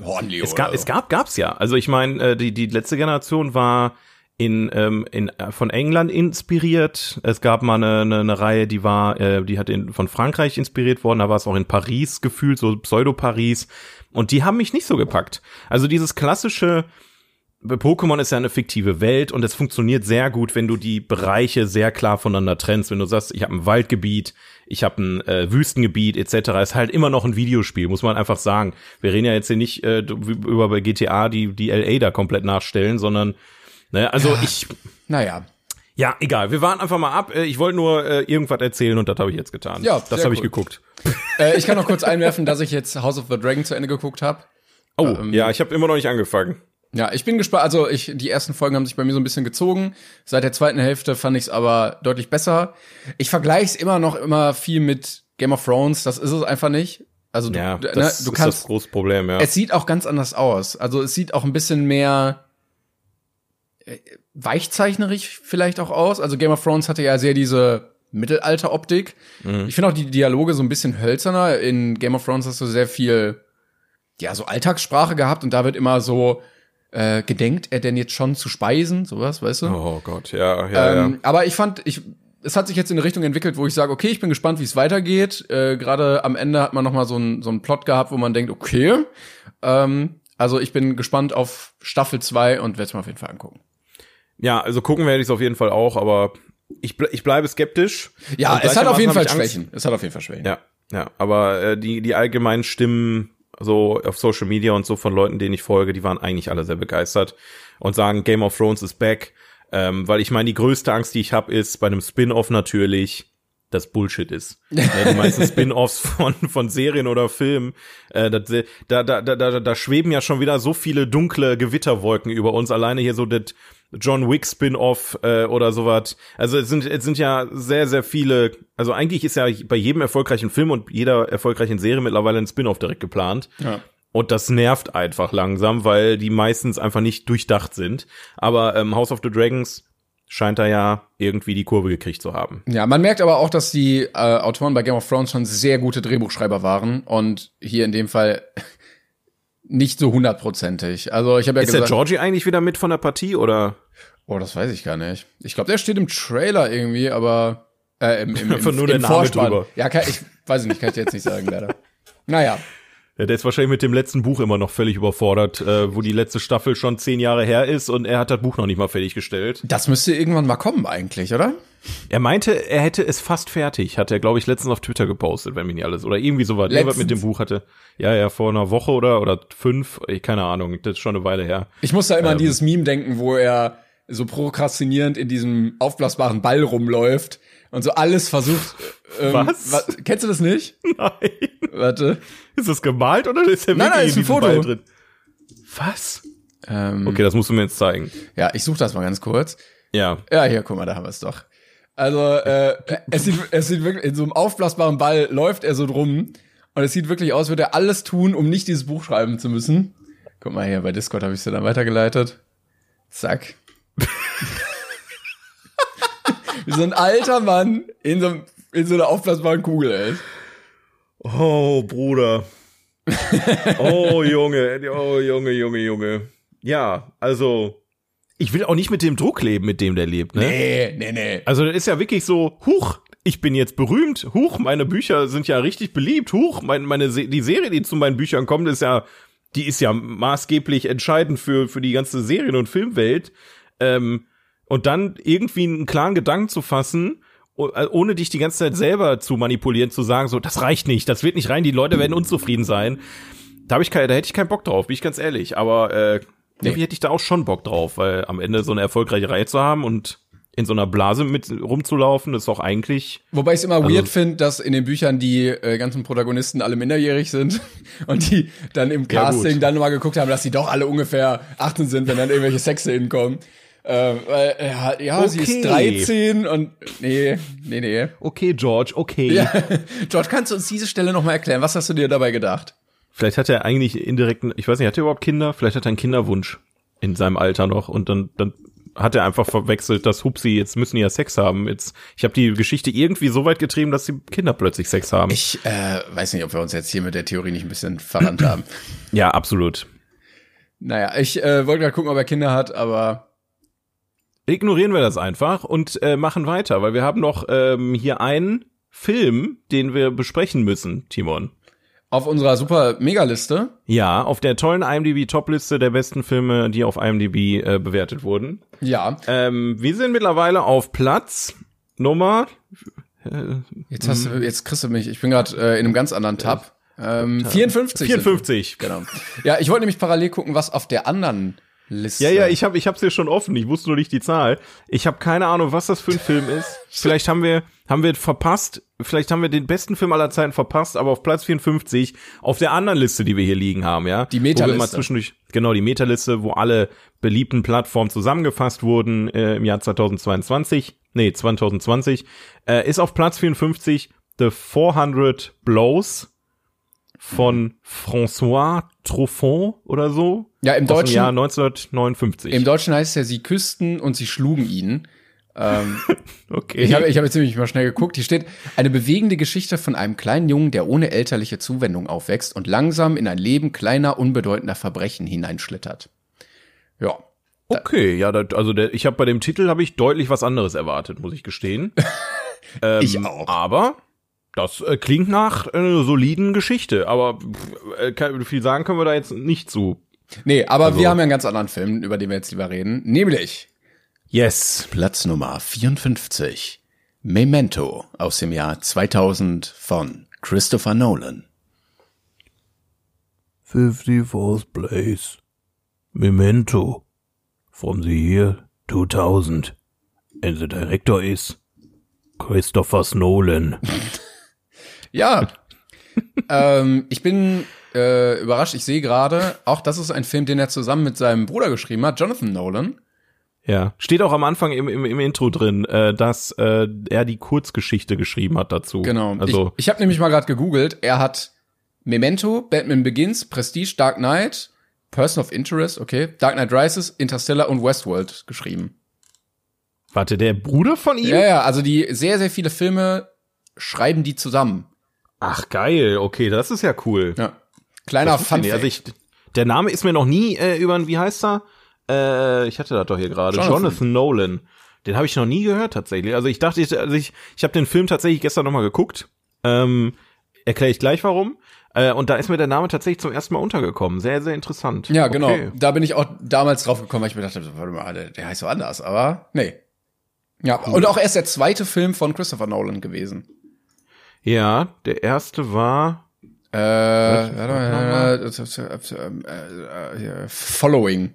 Hornleo. Es gab, so. es gab, gab's ja. Also ich meine, äh, die die letzte Generation war in, ähm, in äh, von England inspiriert. Es gab mal eine, eine, eine Reihe, die war, äh, die hat in, von Frankreich inspiriert worden. Da war es auch in Paris gefühlt, so Pseudo Paris. Und die haben mich nicht so gepackt. Also dieses klassische Pokémon ist ja eine fiktive Welt und es funktioniert sehr gut, wenn du die Bereiche sehr klar voneinander trennst. Wenn du sagst, ich habe ein Waldgebiet, ich habe ein äh, Wüstengebiet etc. Ist halt immer noch ein Videospiel, muss man einfach sagen. Wir reden ja jetzt hier nicht äh, über GTA die die LA da komplett nachstellen, sondern ne, also ich Naja. ja egal. Wir warten einfach mal ab. Äh, Ich wollte nur äh, irgendwas erzählen und das habe ich jetzt getan. Ja, das habe ich geguckt. [LAUGHS] Äh, ich kann noch kurz einwerfen, dass ich jetzt House of the Dragon zu Ende geguckt habe. Oh Ähm, ja, ich habe immer noch nicht angefangen. Ja, ich bin gespannt. Also ich, die ersten Folgen haben sich bei mir so ein bisschen gezogen. Seit der zweiten Hälfte fand ich es aber deutlich besser. Ich vergleiche es immer noch immer viel mit Game of Thrones. Das ist es einfach nicht. Also du, Ja, du- das ne, ist du das kannst. große Problem, ja. Es sieht auch ganz anders aus. Also es sieht auch ein bisschen mehr äh, weichzeichnerig vielleicht auch aus. Also Game of Thrones hatte ja sehr diese Mittelalter-Optik. Mhm. Ich finde auch die Dialoge so ein bisschen hölzerner. In Game of Thrones hast du sehr viel, ja, so Alltagssprache gehabt und da wird immer so, äh, gedenkt er denn jetzt schon zu speisen? Sowas, weißt du? Oh Gott, ja, ja, ja. Ähm, aber ich fand, ich, es hat sich jetzt in eine Richtung entwickelt, wo ich sage, okay, ich bin gespannt, wie es weitergeht. Äh, Gerade am Ende hat man noch mal so einen so einen Plot gehabt, wo man denkt, okay. Ähm, also ich bin gespannt auf Staffel 2 und werde es mir auf jeden Fall angucken. Ja, also gucken werde ich es auf jeden Fall auch, aber ich, ble ich bleibe skeptisch. Ja, es hat auf jeden Fall Schwächen. Es hat auf jeden Fall Schwächen. Ja, ja, aber äh, die, die allgemeinen Stimmen so auf Social Media und so von Leuten, denen ich folge, die waren eigentlich alle sehr begeistert und sagen, Game of Thrones is back. Ähm, weil ich meine, die größte Angst, die ich habe, ist bei einem Spin-off natürlich, dass Bullshit ist. [LAUGHS] die meisten Spin-offs von, von Serien oder Filmen, äh, da, da, da, da, da schweben ja schon wieder so viele dunkle Gewitterwolken über uns. Alleine hier so das John Wick Spin-off äh, oder sowas. Also es sind, es sind ja sehr, sehr viele, also eigentlich ist ja bei jedem erfolgreichen Film und jeder erfolgreichen Serie mittlerweile ein Spin-off direkt geplant. Ja. Und das nervt einfach langsam, weil die meistens einfach nicht durchdacht sind. Aber ähm, House of the Dragons scheint da ja irgendwie die Kurve gekriegt zu haben. Ja, man merkt aber auch, dass die äh, Autoren bei Game of Thrones schon sehr gute Drehbuchschreiber waren und hier in dem Fall nicht so hundertprozentig. Also ich habe ja Ist der gesagt, Georgie eigentlich wieder mit von der Partie oder? oh, das weiß ich gar nicht. Ich glaube, der steht im Trailer irgendwie, aber äh, im, im, im, Einfach nur im der Vorspann. drüber. Ja, kann, ich weiß ich nicht, kann ich dir jetzt nicht sagen, leider. [LAUGHS] Naja, Ja, der ist wahrscheinlich mit dem letzten Buch immer noch völlig überfordert, äh, wo die letzte Staffel schon zehn Jahre her ist und er hat das Buch noch nicht mal fertiggestellt. das müsste irgendwann mal kommen eigentlich, oder? Er meinte, er hätte es fast fertig, hat er, glaube ich, letztens auf Twitter gepostet, wenn mich nicht alles. Oder irgendwie so was. Irgendwas mit dem? Buch hatte. Ja, ja, vor einer Woche oder, oder fünf, ich, keine Ahnung, das ist schon eine Weile her. Ich muss da immer an Ähm. dieses Meme denken, wo er so prokrastinierend in diesem aufblasbaren Ball rumläuft und so alles versucht. Ähm, Was? Kennst du das nicht? Nein. Warte. Ist das gemalt oder ist er Nein, nein, ist in ein Foto. Ball drin? Was? Ähm, Okay, das musst du mir jetzt zeigen. Ja, ich suche das mal ganz kurz. Ja. Ja, hier, guck mal, da haben wir es doch. Also, äh, es sieht, es sieht wirklich, in so einem aufblasbaren Ball läuft er so drum und es sieht wirklich aus, würde er alles tun, um nicht dieses Buch schreiben zu müssen. Guck mal hier, bei Discord habe ich es dir dann weitergeleitet. Zack. Wie so ein alter Mann in so, einem- in so einer aufblasbaren Kugel, ey. Oh, Bruder. Oh, Junge. Oh, Junge, Junge, Junge. Ja, also, ich will auch nicht mit dem Druck leben, mit dem der lebt, ne? Nee, nee, nee. Also, das ist ja wirklich so, huch, ich bin jetzt berühmt. Huch, meine Bücher sind ja richtig beliebt. Huch, mein, meine Se die Serie, die zu meinen Büchern kommt, ist ja, die ist ja maßgeblich entscheidend für für die ganze Serien- und Filmwelt. Ähm, und dann irgendwie einen klaren Gedanken zu fassen, äh, ohne dich die ganze Zeit selber zu manipulieren, zu sagen, so, das reicht nicht, das wird nicht rein, die Leute werden unzufrieden sein. Da habe ich kein, da hätte ich keinen Bock drauf, bin ich ganz ehrlich. Aber äh, irgendwie hätte ich da auch schon Bock drauf, weil am Ende so eine erfolgreiche Reihe zu haben und in so einer Blase mit rumzulaufen, ist auch eigentlich. Wobei ich es immer Also- weird finde, dass in den Büchern die äh, ganzen Protagonisten alle minderjährig sind [LAUGHS] und die dann im Ja, Casting gut. dann mal geguckt haben, dass sie doch alle ungefähr 18 sind, wenn dann irgendwelche Sexszenen kommen. Äh, weil, ja, ja sie ist Okay. 13 und nee, nee, nee. Okay, George, okay. Ja. [LAUGHS] George, kannst du uns diese Stelle noch mal erklären? Was hast du dir dabei gedacht? Vielleicht hat er eigentlich indirekten, ich weiß nicht, hat er überhaupt Kinder? Vielleicht hat er einen Kinderwunsch in seinem Alter noch und dann, dann hat er einfach verwechselt, dass Hupsi, jetzt müssen die ja Sex haben. Jetzt, ich habe die Geschichte irgendwie so weit getrieben, dass die Kinder plötzlich Sex haben. Ich äh, weiß nicht, ob wir uns jetzt hier mit der Theorie nicht ein bisschen verrannt haben. ja, absolut. Naja, ich äh, wollte gerade gucken, ob er Kinder hat, aber Ignorieren wir das einfach und äh, machen weiter, weil wir haben noch ähm, hier einen Film, den wir besprechen müssen, Timon. auf unserer super Megaliste Ja, auf der tollen IMDb-Topliste der besten Filme, die auf IMDb äh, bewertet wurden. Ja, Ähm, wir sind mittlerweile auf Platz Nummer jetzt hast du, jetzt kriegst du mich. Ich bin gerade äh, in einem ganz anderen Tab. Ähm, 54. sind- 54. Genau. Ja, ich wollte nämlich parallel gucken, was auf der anderen Liste. Ja, ja, ich habe ich hab's hier schon offen. Ich wusste nur nicht die Zahl. Ich habe keine Ahnung, was das für ein Film ist. [LAUGHS] Vielleicht haben wir haben wir verpasst. Vielleicht haben wir den besten Film aller Zeiten verpasst, aber auf Platz 54 auf der anderen Liste, die wir hier liegen haben, ja. Die Wo wir Metaliste. mal zwischendurch genau die Metaliste, wo alle beliebten Plattformen zusammengefasst wurden äh, im Jahr 2022. Nee, 2020 äh, ist auf Platz 54 The 400 Blows von François Truffaut oder so. Ja, im Deutschen, Jahr 1959. im Deutschen heißt es ja, sie küssten und sie schlugen ihn. Ähm, [LAUGHS] okay. ich habe ich hab jetzt nämlich mal schnell geguckt. Hier steht, eine bewegende Geschichte von einem kleinen Jungen, der ohne elterliche Zuwendung aufwächst und langsam in ein Leben kleiner, unbedeutender Verbrechen hineinschlittert. Ja. okay, ja, das, also der, ich habe bei dem Titel habe ich deutlich was anderes erwartet, muss ich gestehen. [LAUGHS] ähm, Ich auch. Aber das äh, klingt nach einer soliden Geschichte, aber pff, äh, kann, viel sagen können wir da jetzt nicht zu. Nee, aber Also- wir haben ja einen ganz anderen Film, über den wir jetzt lieber reden. Nämlich Yes. Platz Nummer 54. Memento aus dem Jahr 2000 von Christopher Nolan. 54th place. Memento. From the year 2000. And the director is Christopher Nolan. [LAUGHS] Ja. ähm, ich bin äh, überrascht. Ich sehe gerade, auch das ist ein Film, den er zusammen mit seinem Bruder geschrieben hat, Jonathan Nolan. Ja, steht auch am Anfang im, im, im Intro drin, äh, dass äh, er die Kurzgeschichte geschrieben hat dazu. Genau. Also ich ich habe nämlich mal gerade gegoogelt. Er hat Memento, Batman Begins, Prestige, Dark Knight, Person of Interest, okay, Dark Knight Rises, Interstellar und Westworld geschrieben. warte, der Bruder von ihm? Ja, ja, also die sehr, sehr viele Filme schreiben die zusammen. Ach geil, okay, das ist ja cool. Ja. Kleiner Fun. Also ich, der Name ist mir noch nie äh, über wie heißt er? Äh, ich hatte das doch hier gerade. Jonathan. Jonathan. Nolan. Den habe ich noch nie gehört tatsächlich. Also ich dachte, ich, also ich, ich habe den Film tatsächlich gestern noch mal geguckt. Ähm, Erkläre ich gleich warum. Äh, und da ist mir der Name tatsächlich zum ersten Mal untergekommen. Sehr, sehr interessant. Ja, genau. Okay. Da bin ich auch damals drauf gekommen, weil ich mir dachte, warte mal, der, der heißt so anders, aber nee. Ja, und auch erst der zweite Film von Christopher Nolan gewesen. Ja, der erste war. Äh, äh, Following.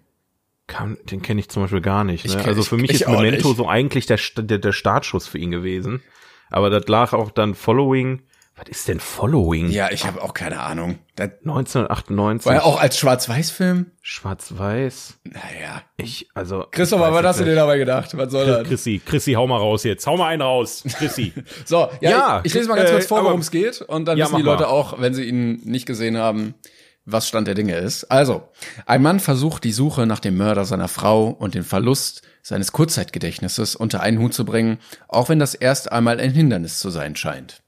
Kam, den kenne ich zum Beispiel gar nicht. Ich Ne? kenn- also ich- für mich ich ist Memento nicht. so eigentlich der, der, der Startschuss für ihn gewesen. Aber das lag auch dann Following. Was ist denn Following? Ja, ich habe auch keine Ahnung. Das 1998. war ja auch als Schwarz-Weiß-Film. Schwarz-Weiß. Naja. Ich, also. Christopher, was hast du dir dabei gedacht? Was soll das? Chrissy, Chrissy, hau mal raus jetzt. Hau mal einen raus. Chrissy. [LAUGHS] So, ja, Ja, ich, ich lese mal ganz äh, kurz vor, worum es geht. Und dann Ja, wissen die Leute mal. auch, wenn sie ihn nicht gesehen haben, was Stand der Dinge ist. Also, ein Mann versucht die Suche nach dem Mörder seiner Frau und den Verlust seines Kurzzeitgedächtnisses unter einen Hut zu bringen, auch wenn das erst einmal ein Hindernis zu sein scheint.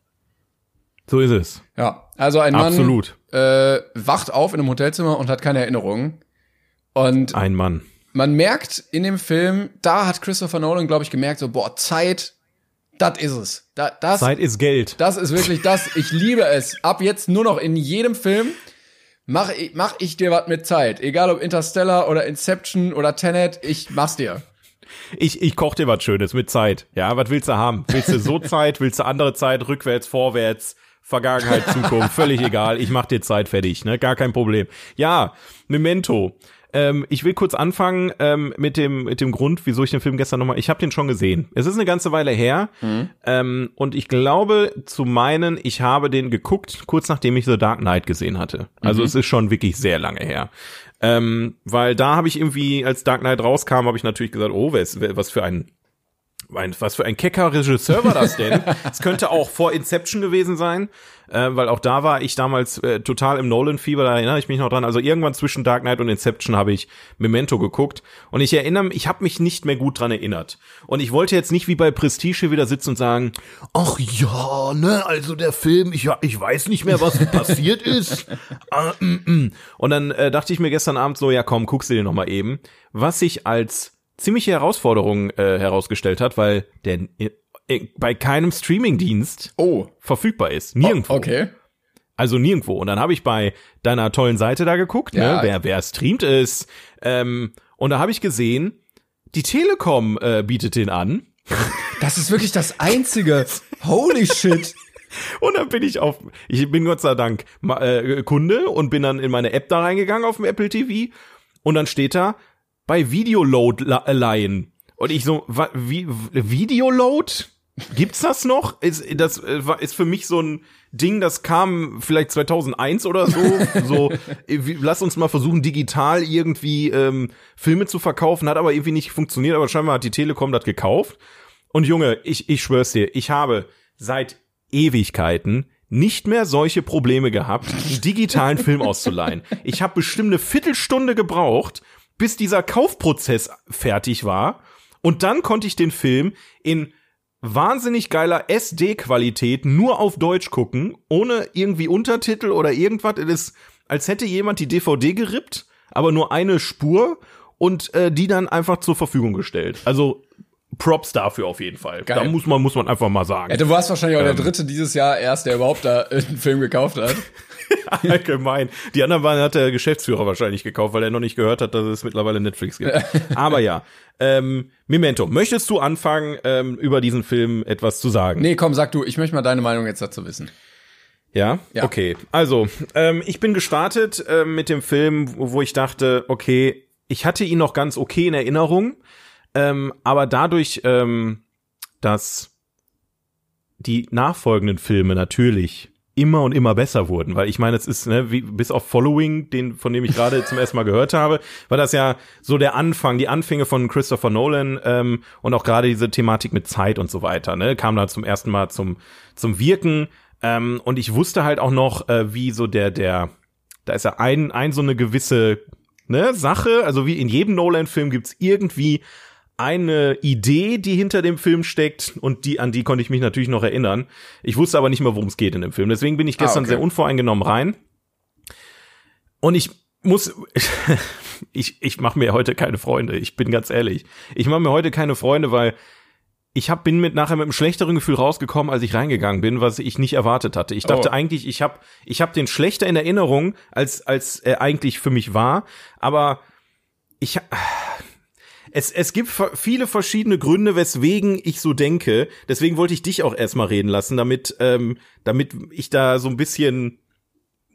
So ist es. Ja, also ein Mann Absolut. Äh, wacht auf in einem Hotelzimmer und hat keine Erinnerungen. Und Ein Mann. man merkt in dem Film, da hat Christopher Nolan, glaube ich, gemerkt, so, boah, Zeit, Das ist es. Da, das, Zeit ist Geld. das ist wirklich das. Ich liebe es. Ab jetzt nur noch in jedem Film mach, ich- mach ich dir was mit Zeit. Egal ob Interstellar oder Inception oder Tenet, ich mach's dir. Ich, ich koch dir was Schönes mit Zeit. Ja, was willst du haben? Willst du so [LAUGHS] Zeit? Willst du andere Zeit? Rückwärts, vorwärts, Vergangenheit, [LAUGHS] Zukunft? Völlig egal. Ich mach dir Zeit fertig, ne? Gar kein Problem. Ja, Memento. Ähm, ich will kurz anfangen ähm, mit dem mit dem Grund, wieso ich den Film gestern nochmal. Ich habe den schon gesehen. Es ist eine ganze Weile her ähm, und ich glaube zu meinen, ich habe den geguckt kurz nachdem ich The Dark Knight gesehen hatte. Also es ist schon wirklich sehr lange her. Ähm, weil da habe ich irgendwie, als Dark Knight rauskam, habe ich natürlich gesagt, oh, wer, was für ein, was für ein kecker Regisseur war das denn? [LAUGHS] Es könnte auch vor Inception gewesen sein, äh, weil auch da war ich damals äh, total im Nolan-Fieber, da erinnere ich mich noch dran. Also irgendwann zwischen Dark Knight und Inception habe ich Memento geguckt und ich erinnere mich, ich habe mich nicht mehr gut dran erinnert. Und ich wollte jetzt nicht wie bei Prestige hier wieder sitzen und sagen, Ach ja, ne, also der Film, ich, ich weiß nicht mehr, was [LAUGHS] passiert ist. Ah, mm, mm. Und dann äh, dachte ich mir gestern Abend so, ja komm, guckst du dir noch mal eben, was sich als ziemliche Herausforderung äh, herausgestellt hat, weil der äh, bei keinem Streamingdienst Oh, verfügbar ist, nirgendwo. okay. Also nirgendwo. Und dann habe ich bei deiner tollen Seite da geguckt, Ja. ne, wer wer streamt ist. Ähm, und da habe ich gesehen, die Telekom äh, bietet den an. [LAUGHS] Das ist wirklich das Einzige. Holy shit. [LAUGHS] Und dann bin ich auf, ich bin Gott sei Dank äh, Kunde und bin dann in meine App da reingegangen auf dem Apple TV und dann steht da bei Videoload äh, leihen. Und ich so, wa, wie, Videoload? Gibt's das noch? Ist, das äh, ist für mich so ein Ding, das kam vielleicht 2001 oder so. [LAUGHS] so, äh, lass uns mal versuchen, digital irgendwie ähm, Filme zu verkaufen. Hat aber irgendwie nicht funktioniert, aber scheinbar hat die Telekom das gekauft. Und Junge, ich, ich schwör's dir, ich habe seit Ewigkeiten nicht mehr solche Probleme gehabt, einen digitalen Film [LAUGHS] auszuleihen. Ich habe bestimmt eine Viertelstunde gebraucht, bis dieser Kaufprozess fertig war. Und dann konnte ich den Film in wahnsinnig geiler SD-Qualität nur auf Deutsch gucken, ohne irgendwie Untertitel oder irgendwas. Es ist, als hätte jemand die DVD gerippt, aber nur eine Spur und äh, die dann einfach zur Verfügung gestellt. Also Props dafür auf jeden Fall. Geil. Da muss man, muss man einfach mal sagen. Ja, du warst wahrscheinlich auch Ähm. der Dritte dieses Jahr erst, der überhaupt da [LAUGHS] einen Film gekauft hat. [LAUGHS] Allgemein. Die anderen waren, hat der Geschäftsführer wahrscheinlich gekauft, weil er noch nicht gehört hat, dass es mittlerweile Netflix gibt. [LAUGHS] Aber ja. Ähm, Memento, möchtest du anfangen, ähm, über diesen Film etwas zu sagen? Nee, komm, sag du, ich möchte mal deine Meinung jetzt dazu wissen. Ja? Ja. Okay. Also, ähm, ich bin gestartet ähm, mit dem Film, wo wo ich dachte, okay, ich hatte ihn noch ganz okay in Erinnerung, ähm, aber dadurch, ähm, dass die nachfolgenden Filme natürlich immer und immer besser wurden, weil ich meine, es ist, ne, wie, bis auf Following, den, von dem ich gerade zum ersten Mal gehört habe, war das ja so der Anfang, die Anfänge von Christopher Nolan ähm, und auch gerade diese Thematik mit Zeit und so weiter, ne, kam da zum ersten Mal zum, zum Wirken. Ähm, und ich wusste halt auch noch, äh, wie so der, der, da ist ja ein, ein so eine gewisse ne, Sache, also wie in jedem Nolan-Film gibt's irgendwie eine Idee, die hinter dem Film steckt und die an die konnte ich mich natürlich noch erinnern. Ich wusste aber nicht mehr, worum es geht in dem Film. Deswegen bin ich gestern okay. sehr unvoreingenommen rein. Und ich muss [LAUGHS] ich ich mache mir heute keine Freunde, ich bin ganz ehrlich. Ich mache mir heute keine Freunde, weil ich hab, bin mit nachher mit einem schlechteren Gefühl rausgekommen, als ich reingegangen bin, was ich nicht erwartet hatte. Ich dachte Oh. eigentlich, ich habe ich hab den schlechter in Erinnerung, als als er eigentlich für mich war, aber ich es, es gibt viele verschiedene Gründe, weswegen ich so denke. Deswegen wollte ich dich auch erstmal reden lassen, damit, ähm, damit ich da so ein bisschen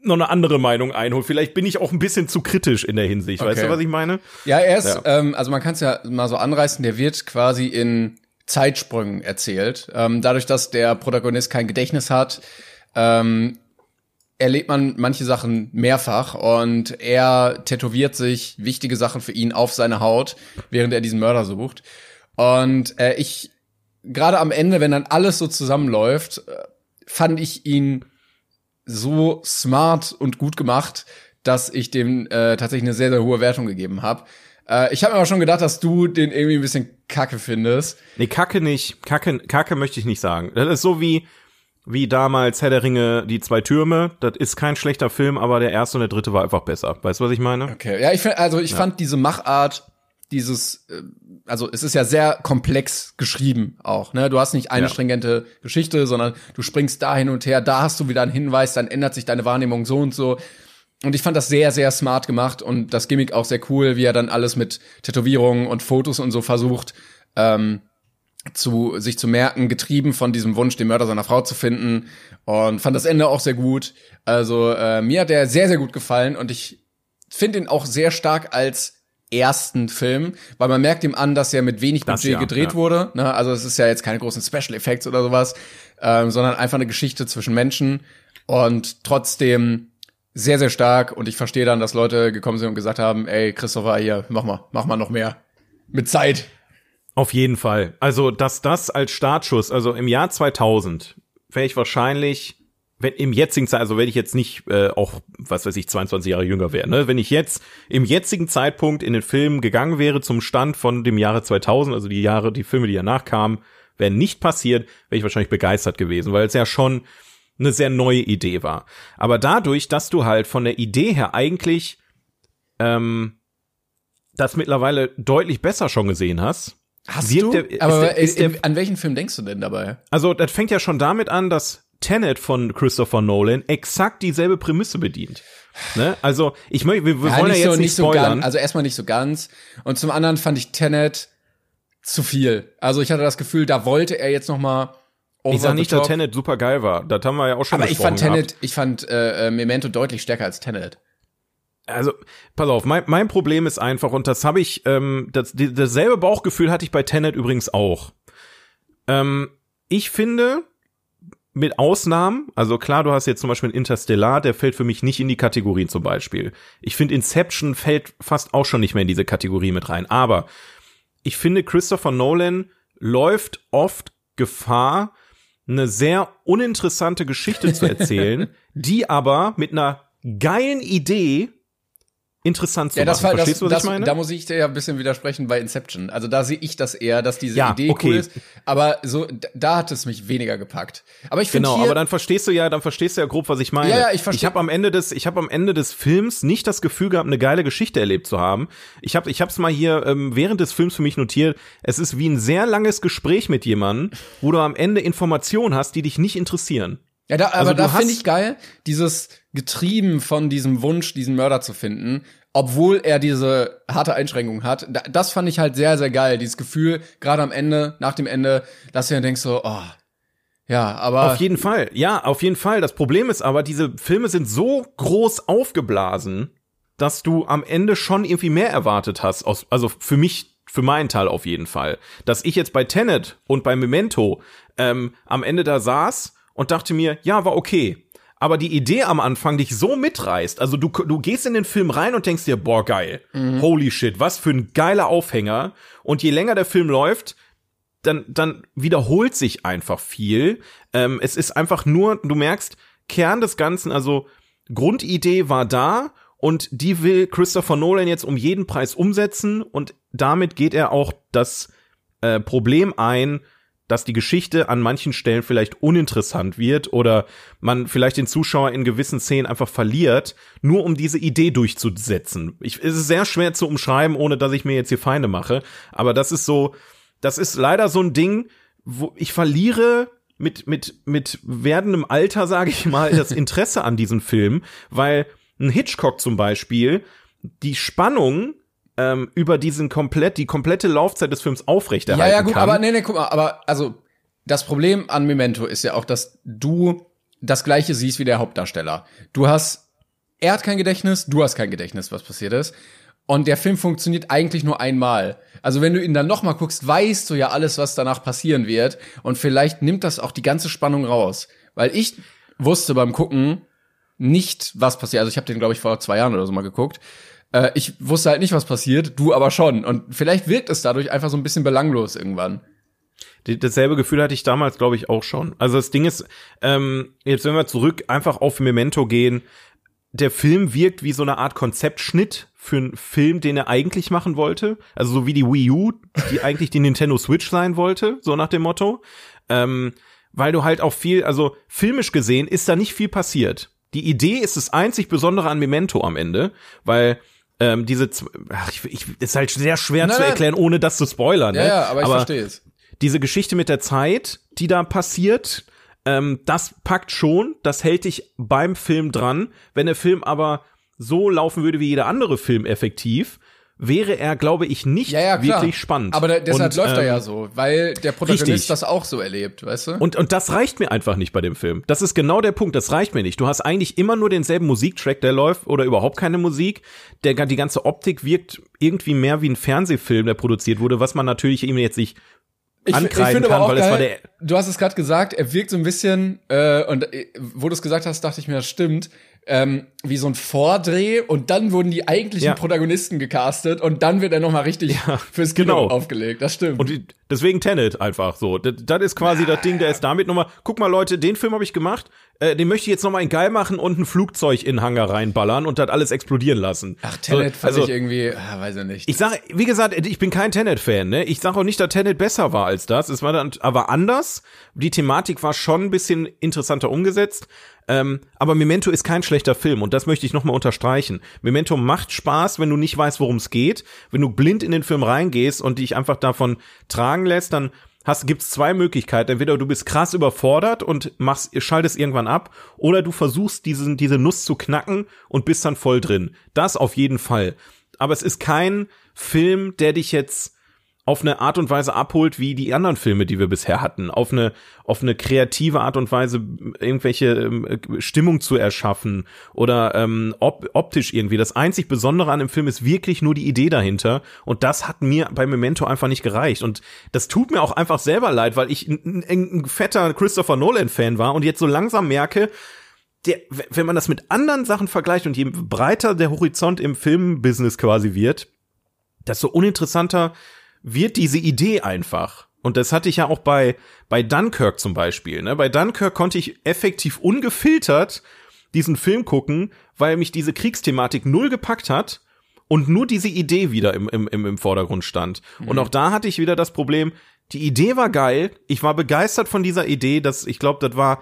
noch eine andere Meinung einhole. Vielleicht bin ich auch ein bisschen zu kritisch in der Hinsicht. Weißt Okay. du, was ich meine? Ja, er ist, Ja. Ähm, also man kann es ja mal so anreißen, der wird quasi in Zeitsprüngen erzählt. Ähm, dadurch, dass der Protagonist kein Gedächtnis hat, ähm, erlebt man manche Sachen mehrfach und er tätowiert sich wichtige Sachen für ihn auf seine Haut, während er diesen Mörder sucht. Und äh, ich, gerade am Ende, wenn dann alles so zusammenläuft, äh, fand ich ihn so smart und gut gemacht, dass ich dem äh, tatsächlich eine sehr, sehr hohe Wertung gegeben habe. Äh, ich habe mir aber schon gedacht, dass du den irgendwie ein bisschen kacke findest. Nee, Kacke nicht. Kacke, Kacke möchte ich nicht sagen. Das ist so wie, wie damals Herr der Ringe, die zwei Türme. Das ist kein schlechter Film, aber der erste und der dritte war einfach besser. Weißt du, was ich meine? Okay, ja, ich find, also ich fand diese Machart, dieses äh, also es ist ja sehr komplex geschrieben auch, ne? Du hast nicht eine Ja. stringente Geschichte, sondern du springst da hin und her, da hast du wieder einen Hinweis, dann ändert sich deine Wahrnehmung so und so. Und ich fand das sehr, sehr smart gemacht und das Gimmick auch sehr cool, wie er dann alles mit Tätowierungen und Fotos und so versucht, ähm, zu sich zu merken, getrieben von diesem Wunsch, den Mörder seiner Frau zu finden. Und fand das Ende auch sehr gut. Also äh, mir hat der sehr, sehr gut gefallen und ich finde ihn auch sehr stark als ersten Film, weil man merkt ihm an, dass er mit wenig Das Budget ja, gedreht ja. wurde. Ne? Also es ist ja jetzt keine großen Special Effects oder sowas, ähm, sondern einfach eine Geschichte zwischen Menschen und trotzdem sehr, sehr stark. Und ich verstehe dann, dass Leute gekommen sind und gesagt haben, ey, Christopher, hier, mach mal, mach mal noch mehr. Mit Zeit. Auf jeden Fall. Also, dass das als Startschuss, also im Jahr 2000, wäre ich wahrscheinlich, wenn im jetzigen Zeit, also wenn ich jetzt nicht äh, auch, was weiß ich, 22 Jahre jünger wäre, ne, wenn ich jetzt im jetzigen Zeitpunkt in den Film gegangen wäre zum Stand von dem Jahre 2000, also die Jahre, die Filme, die danach kamen, wären nicht passiert, wäre ich wahrscheinlich begeistert gewesen, weil es ja schon eine sehr neue Idee war. Aber dadurch, dass du halt von der Idee her eigentlich ähm, das mittlerweile deutlich besser schon gesehen hast, Hast Wirkt du? der- ist Aber der- ist in, der- an welchen Film denkst du denn dabei? Also, das fängt ja schon damit an, dass Tenet von Christopher Nolan exakt dieselbe Prämisse bedient. Ne? Also, ich möchte, wir, wir wollen ja jetzt nicht, so spoilern. ganz. Also erstmal nicht so ganz. Und zum anderen fand ich Tenet zu viel. Also ich hatte das Gefühl, da wollte er jetzt noch mal over ich sag nicht, dass. Tenet super geil war. Das haben wir ja auch schon Aber ich fand Tenet, ich fand äh, äh, Memento deutlich stärker als Tenet. Also pass auf, mein, mein Problem ist einfach, und das habe ich, ähm, das, die, dasselbe Bauchgefühl hatte ich bei Tenet übrigens auch. Ähm, ich finde, mit Ausnahmen, also klar, du hast jetzt zum Beispiel Interstellar, der fällt für mich nicht in die Kategorien zum Beispiel. Ich finde, Inception fällt fast auch schon nicht mehr in diese Kategorie mit rein. Aber ich finde, Christopher Nolan läuft oft Gefahr, eine sehr uninteressante Geschichte zu erzählen, [LAUGHS] die aber mit einer geilen Idee interessant zu Ja, das machen. war das, Verstehst du, was das, ich meine? da muss ich dir ja ein bisschen widersprechen bei Inception. Also da sehe ich das eher, dass diese Ja, Idee okay. cool ist, aber so da hat es mich weniger gepackt. Aber ich finde Genau, aber dann verstehst du ja, dann verstehst du ja grob, was ich meine. Ja, ja, ich versteh- Ich habe am Ende des, ich habe am Ende des Films nicht das Gefühl gehabt, eine geile Geschichte erlebt zu haben. Ich habe, ich hab's mal hier ähm, während des Films für mich notiert. Es ist wie ein sehr langes Gespräch mit jemandem, wo du am Ende Informationen hast, die dich nicht interessieren. Ja, da, aber Also da finde ich geil, dieses getrieben von diesem Wunsch, diesen Mörder zu finden, obwohl er diese harte Einschränkung hat. Da, das fand ich halt sehr, sehr geil. Dieses Gefühl, gerade am Ende, nach dem Ende, dass du dann denkst so, oh, ja, aber Auf jeden Fall, ja, auf jeden Fall. Das Problem ist aber, diese Filme sind so groß aufgeblasen, dass du am Ende schon irgendwie mehr erwartet hast. Aus, also für mich, für meinen Teil auf jeden Fall. Dass ich jetzt bei Tenet und bei Memento ähm, am Ende da saß und dachte mir, ja, war okay. Aber die Idee am Anfang dich so mitreißt, also du, du gehst in den Film rein und denkst dir, boah, geil. Holy shit, was für ein geiler Aufhänger. Und je länger der Film läuft, dann, dann wiederholt sich einfach viel. Ähm, es ist einfach nur, du merkst, Kern des Ganzen, also Grundidee war da und die will Christopher Nolan jetzt um jeden Preis umsetzen und damit geht er auch das äh, Problem ein, dass die Geschichte an manchen Stellen vielleicht uninteressant wird oder man vielleicht den Zuschauer in gewissen Szenen einfach verliert, nur um diese Idee durchzusetzen. Ich, es ist sehr schwer zu umschreiben, ohne dass ich mir jetzt hier Feinde mache, aber das ist so, das ist leider so ein Ding, wo ich verliere mit mit mit werdendem Alter, sage ich mal, das [LAUGHS] Interesse an diesem Film, weil ein Hitchcock zum Beispiel die Spannung ähm, über diesen komplett die komplette Laufzeit des Films aufrechterhalten Ja, ja, gut, kann. aber nee, nee, guck mal, aber also das Problem an Memento ist ja auch, dass du das gleiche siehst wie der Hauptdarsteller. Du hast er hat kein Gedächtnis, du hast kein Gedächtnis, was passiert ist. Und der Film funktioniert eigentlich nur einmal. Also wenn du ihn dann noch mal guckst, weißt du ja alles, was danach passieren wird. Und vielleicht nimmt das auch die ganze Spannung raus. Weil ich wusste beim Gucken nicht, was passiert. Also ich habe den, glaube ich, vor zwei Jahren oder so mal geguckt. Äh, ich wusste halt nicht, was passiert, du aber schon. Und vielleicht wirkt es dadurch einfach so ein bisschen belanglos irgendwann. Dasselbe Gefühl hatte ich damals, glaube ich, auch schon. Also das Ding ist, ähm, jetzt wenn wir zurück einfach auf Memento gehen, der Film wirkt wie so eine Art Konzeptschnitt für einen Film, den er eigentlich machen wollte. Also so wie die Wii U, die [LAUGHS] eigentlich die Nintendo Switch sein wollte, so nach dem Motto. Ähm, weil du halt auch viel, also filmisch gesehen ist da nicht viel passiert. Die Idee ist das einzig Besondere an Memento am Ende, weil ähm, diese, ach, ich, ich, ist halt sehr schwer Nein, zu nein. erklären, ohne das zu spoilern. Ja, ne? ja, aber ich verstehe es. diese Geschichte mit der Zeit, die da passiert, ähm, das packt schon, das hält dich beim Film dran. Wenn der Film aber so laufen würde wie jeder andere Film effektiv, wäre er, glaube ich, nicht Ja, ja, wirklich spannend. Aber da, deshalb Und, läuft er ähm, ja so, weil der Protagonist richtig. das auch so erlebt, weißt du? Und, und das reicht mir einfach nicht bei dem Film. Das ist genau der Punkt, das reicht mir nicht. Du hast eigentlich immer nur denselben Musiktrack, der läuft, oder überhaupt keine Musik. Der, die ganze Optik wirkt irgendwie mehr wie ein Fernsehfilm, der produziert wurde, was man natürlich ihm jetzt nicht Ich, ankreiden finde kann, aber auch weil es war geil, der du hast es gerade gesagt, er wirkt so ein bisschen, äh, und äh, wo du es gesagt hast, dachte ich mir, das stimmt, ähm, wie so ein Vordreh und dann wurden die eigentlichen Ja. Protagonisten gecastet und dann wird er noch mal richtig fürs Kino genau. aufgelegt. Das stimmt. Und die- deswegen Tenet einfach so. Das, das ist quasi das Ding, der ist damit nochmal. Guck mal, Leute, den Film habe ich gemacht. Äh, den möchte ich jetzt nochmal in geil machen und ein Flugzeug in den Hangar reinballern und das alles explodieren lassen. Ach, Tenet so, fand also, ich irgendwie, ah, weiß ich nicht. ich sage, wie gesagt, ich bin kein Tenet-Fan, ne? Ich sage auch nicht, dass Tenet besser war als das. Es war dann aber anders. Die Thematik war schon ein bisschen interessanter umgesetzt. Ähm, aber Memento ist kein schlechter Film und das möchte ich nochmal unterstreichen. Memento macht Spaß, wenn du nicht weißt, worum es geht. Wenn du blind in den Film reingehst und dich einfach davon tragen lässt, dann hast, gibt's zwei Möglichkeiten. Entweder du bist krass überfordert und machst, schaltest irgendwann ab, oder du versuchst diesen, diese Nuss zu knacken und bist dann voll drin. Das auf jeden Fall. Aber es ist kein Film, der dich jetzt auf eine Art und Weise abholt, wie die anderen Filme, die wir bisher hatten, auf eine auf eine kreative Art und Weise irgendwelche ähm, Stimmung zu erschaffen oder ähm, op optisch irgendwie. Das einzig Besondere an dem Film ist wirklich nur die Idee dahinter und das hat mir bei Memento einfach nicht gereicht und das tut mir auch einfach selber leid, weil ich ein, fetter Christopher Nolan Fan war und jetzt so langsam merke, der, wenn man das mit anderen Sachen vergleicht und je breiter der Horizont im Filmbusiness quasi wird, desto uninteressanter wird diese Idee einfach. Und das hatte ich ja auch bei, bei Dunkirk zum Beispiel. Ne? Bei Dunkirk konnte ich effektiv ungefiltert diesen Film gucken, weil mich diese Kriegsthematik null gepackt hat und nur diese Idee wieder im, im, im Vordergrund stand. Und auch da hatte ich wieder das Problem, die Idee war geil, ich war begeistert von dieser Idee, dass ich glaube, das war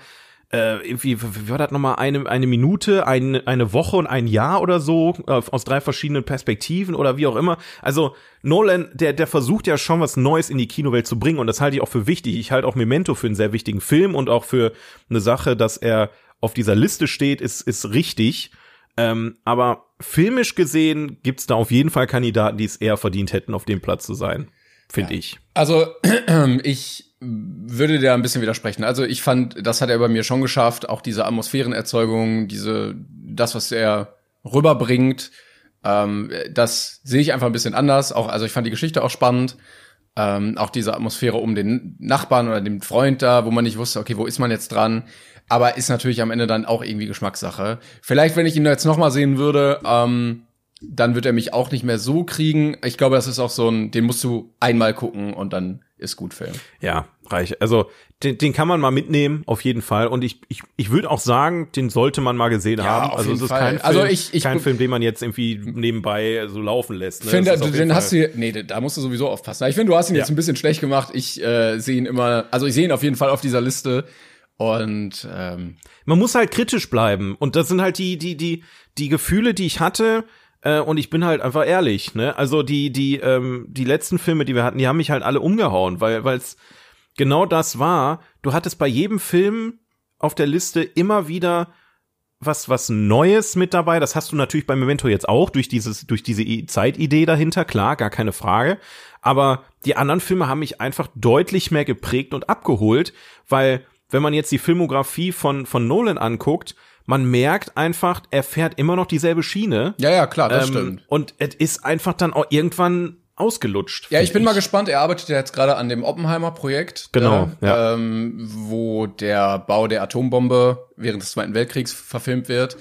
äh, irgendwie, wie war das nochmal, eine, eine Minute, eine, eine Woche und ein Jahr oder so, äh, aus drei verschiedenen Perspektiven oder wie auch immer. Also Nolan, der, der versucht ja schon was Neues in die Kinowelt zu bringen und das halte ich auch für wichtig. Ich halte auch Memento für einen sehr wichtigen Film und auch für eine Sache, dass er auf dieser Liste steht, ist, ist richtig. Ähm, aber filmisch gesehen gibt's da auf jeden Fall Kandidaten, die es eher verdient hätten, auf dem Platz zu sein. Finde ich. Also, [CLEARS THROAT] ich würde dir ein bisschen widersprechen. Also, ich fand, das hat er bei mir schon geschafft, auch diese Atmosphärenerzeugung, diese, das, was er rüberbringt, ähm, das sehe ich einfach ein bisschen anders. Auch, also ich fand die Geschichte auch spannend. Ähm, auch diese Atmosphäre um den Nachbarn oder den Freund da, wo man nicht wusste, okay, wo ist man jetzt dran? Aber ist natürlich am Ende dann auch irgendwie Geschmackssache. Vielleicht, wenn ich ihn jetzt noch mal sehen würde, ähm, dann wird er mich auch nicht mehr so kriegen. Ich glaube, das ist auch so ein, den musst du einmal gucken und dann ist gut Film. Ja, reich. Also den, den kann man mal mitnehmen, auf jeden Fall. Und ich, ich, ich würde auch sagen, den sollte man mal gesehen haben. auf Also es ist Fall. kein Film, Also ich- ich- kein Film, den man jetzt irgendwie nebenbei so laufen lässt. Ne? Ich finde, den jeden hast Fall- du, nee, da musst du sowieso aufpassen. Ich finde, du hast ihn Ja. jetzt ein bisschen schlecht gemacht. Ich äh, sehe ihn immer, also ich sehe ihn auf jeden Fall auf dieser Liste. Und ähm, man muss halt kritisch bleiben. Und das sind halt die, die, die, die Gefühle, die ich hatte. Äh, und ich bin halt einfach ehrlich, ne? Also die, die, ähm, die letzten Filme, die wir hatten, die haben mich halt alle umgehauen, weil, es genau das war. Du hattest bei jedem Film auf der Liste immer wieder was, was Neues mit dabei. Das hast du natürlich bei Memento jetzt auch durch dieses, durch diese Zeitidee dahinter, klar, gar keine Frage. Aber die anderen Filme haben mich einfach deutlich mehr geprägt und abgeholt, weil wenn man jetzt die Filmografie von, von Nolan anguckt, man merkt einfach, er fährt immer noch dieselbe Schiene. ja, ja, klar, das Ähm, stimmt. Und es ist einfach dann auch irgendwann ausgelutscht. Ja, ich bin mal gespannt. Er arbeitet ja jetzt gerade an dem Oppenheimer-Projekt. Genau, da, ja. Ähm, wo der Bau der Atombombe während des Zweiten Weltkriegs verfilmt wird.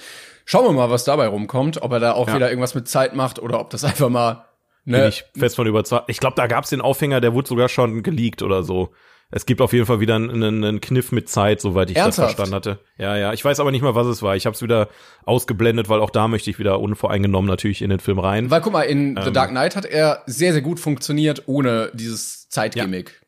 Schauen wir mal, was dabei rumkommt. Ob er da auch Ja. wieder irgendwas mit Zeit macht oder ob das [LAUGHS] einfach mal Bin ne, ich fest von überzeugt. Ich glaube, da gab's den Aufhänger, der wurde sogar schon geleakt oder so. Es gibt auf jeden Fall wieder einen, einen, Kniff mit Zeit, soweit ich Ernsthaft? das verstanden hatte. Ja, ja. Ich weiß aber nicht mal, was es war. Ich habe es wieder ausgeblendet, weil auch da möchte ich wieder unvoreingenommen natürlich in den Film rein. Weil guck mal, in Ähm. The Dark Knight hat er sehr, sehr gut funktioniert ohne dieses Zeitgimmick.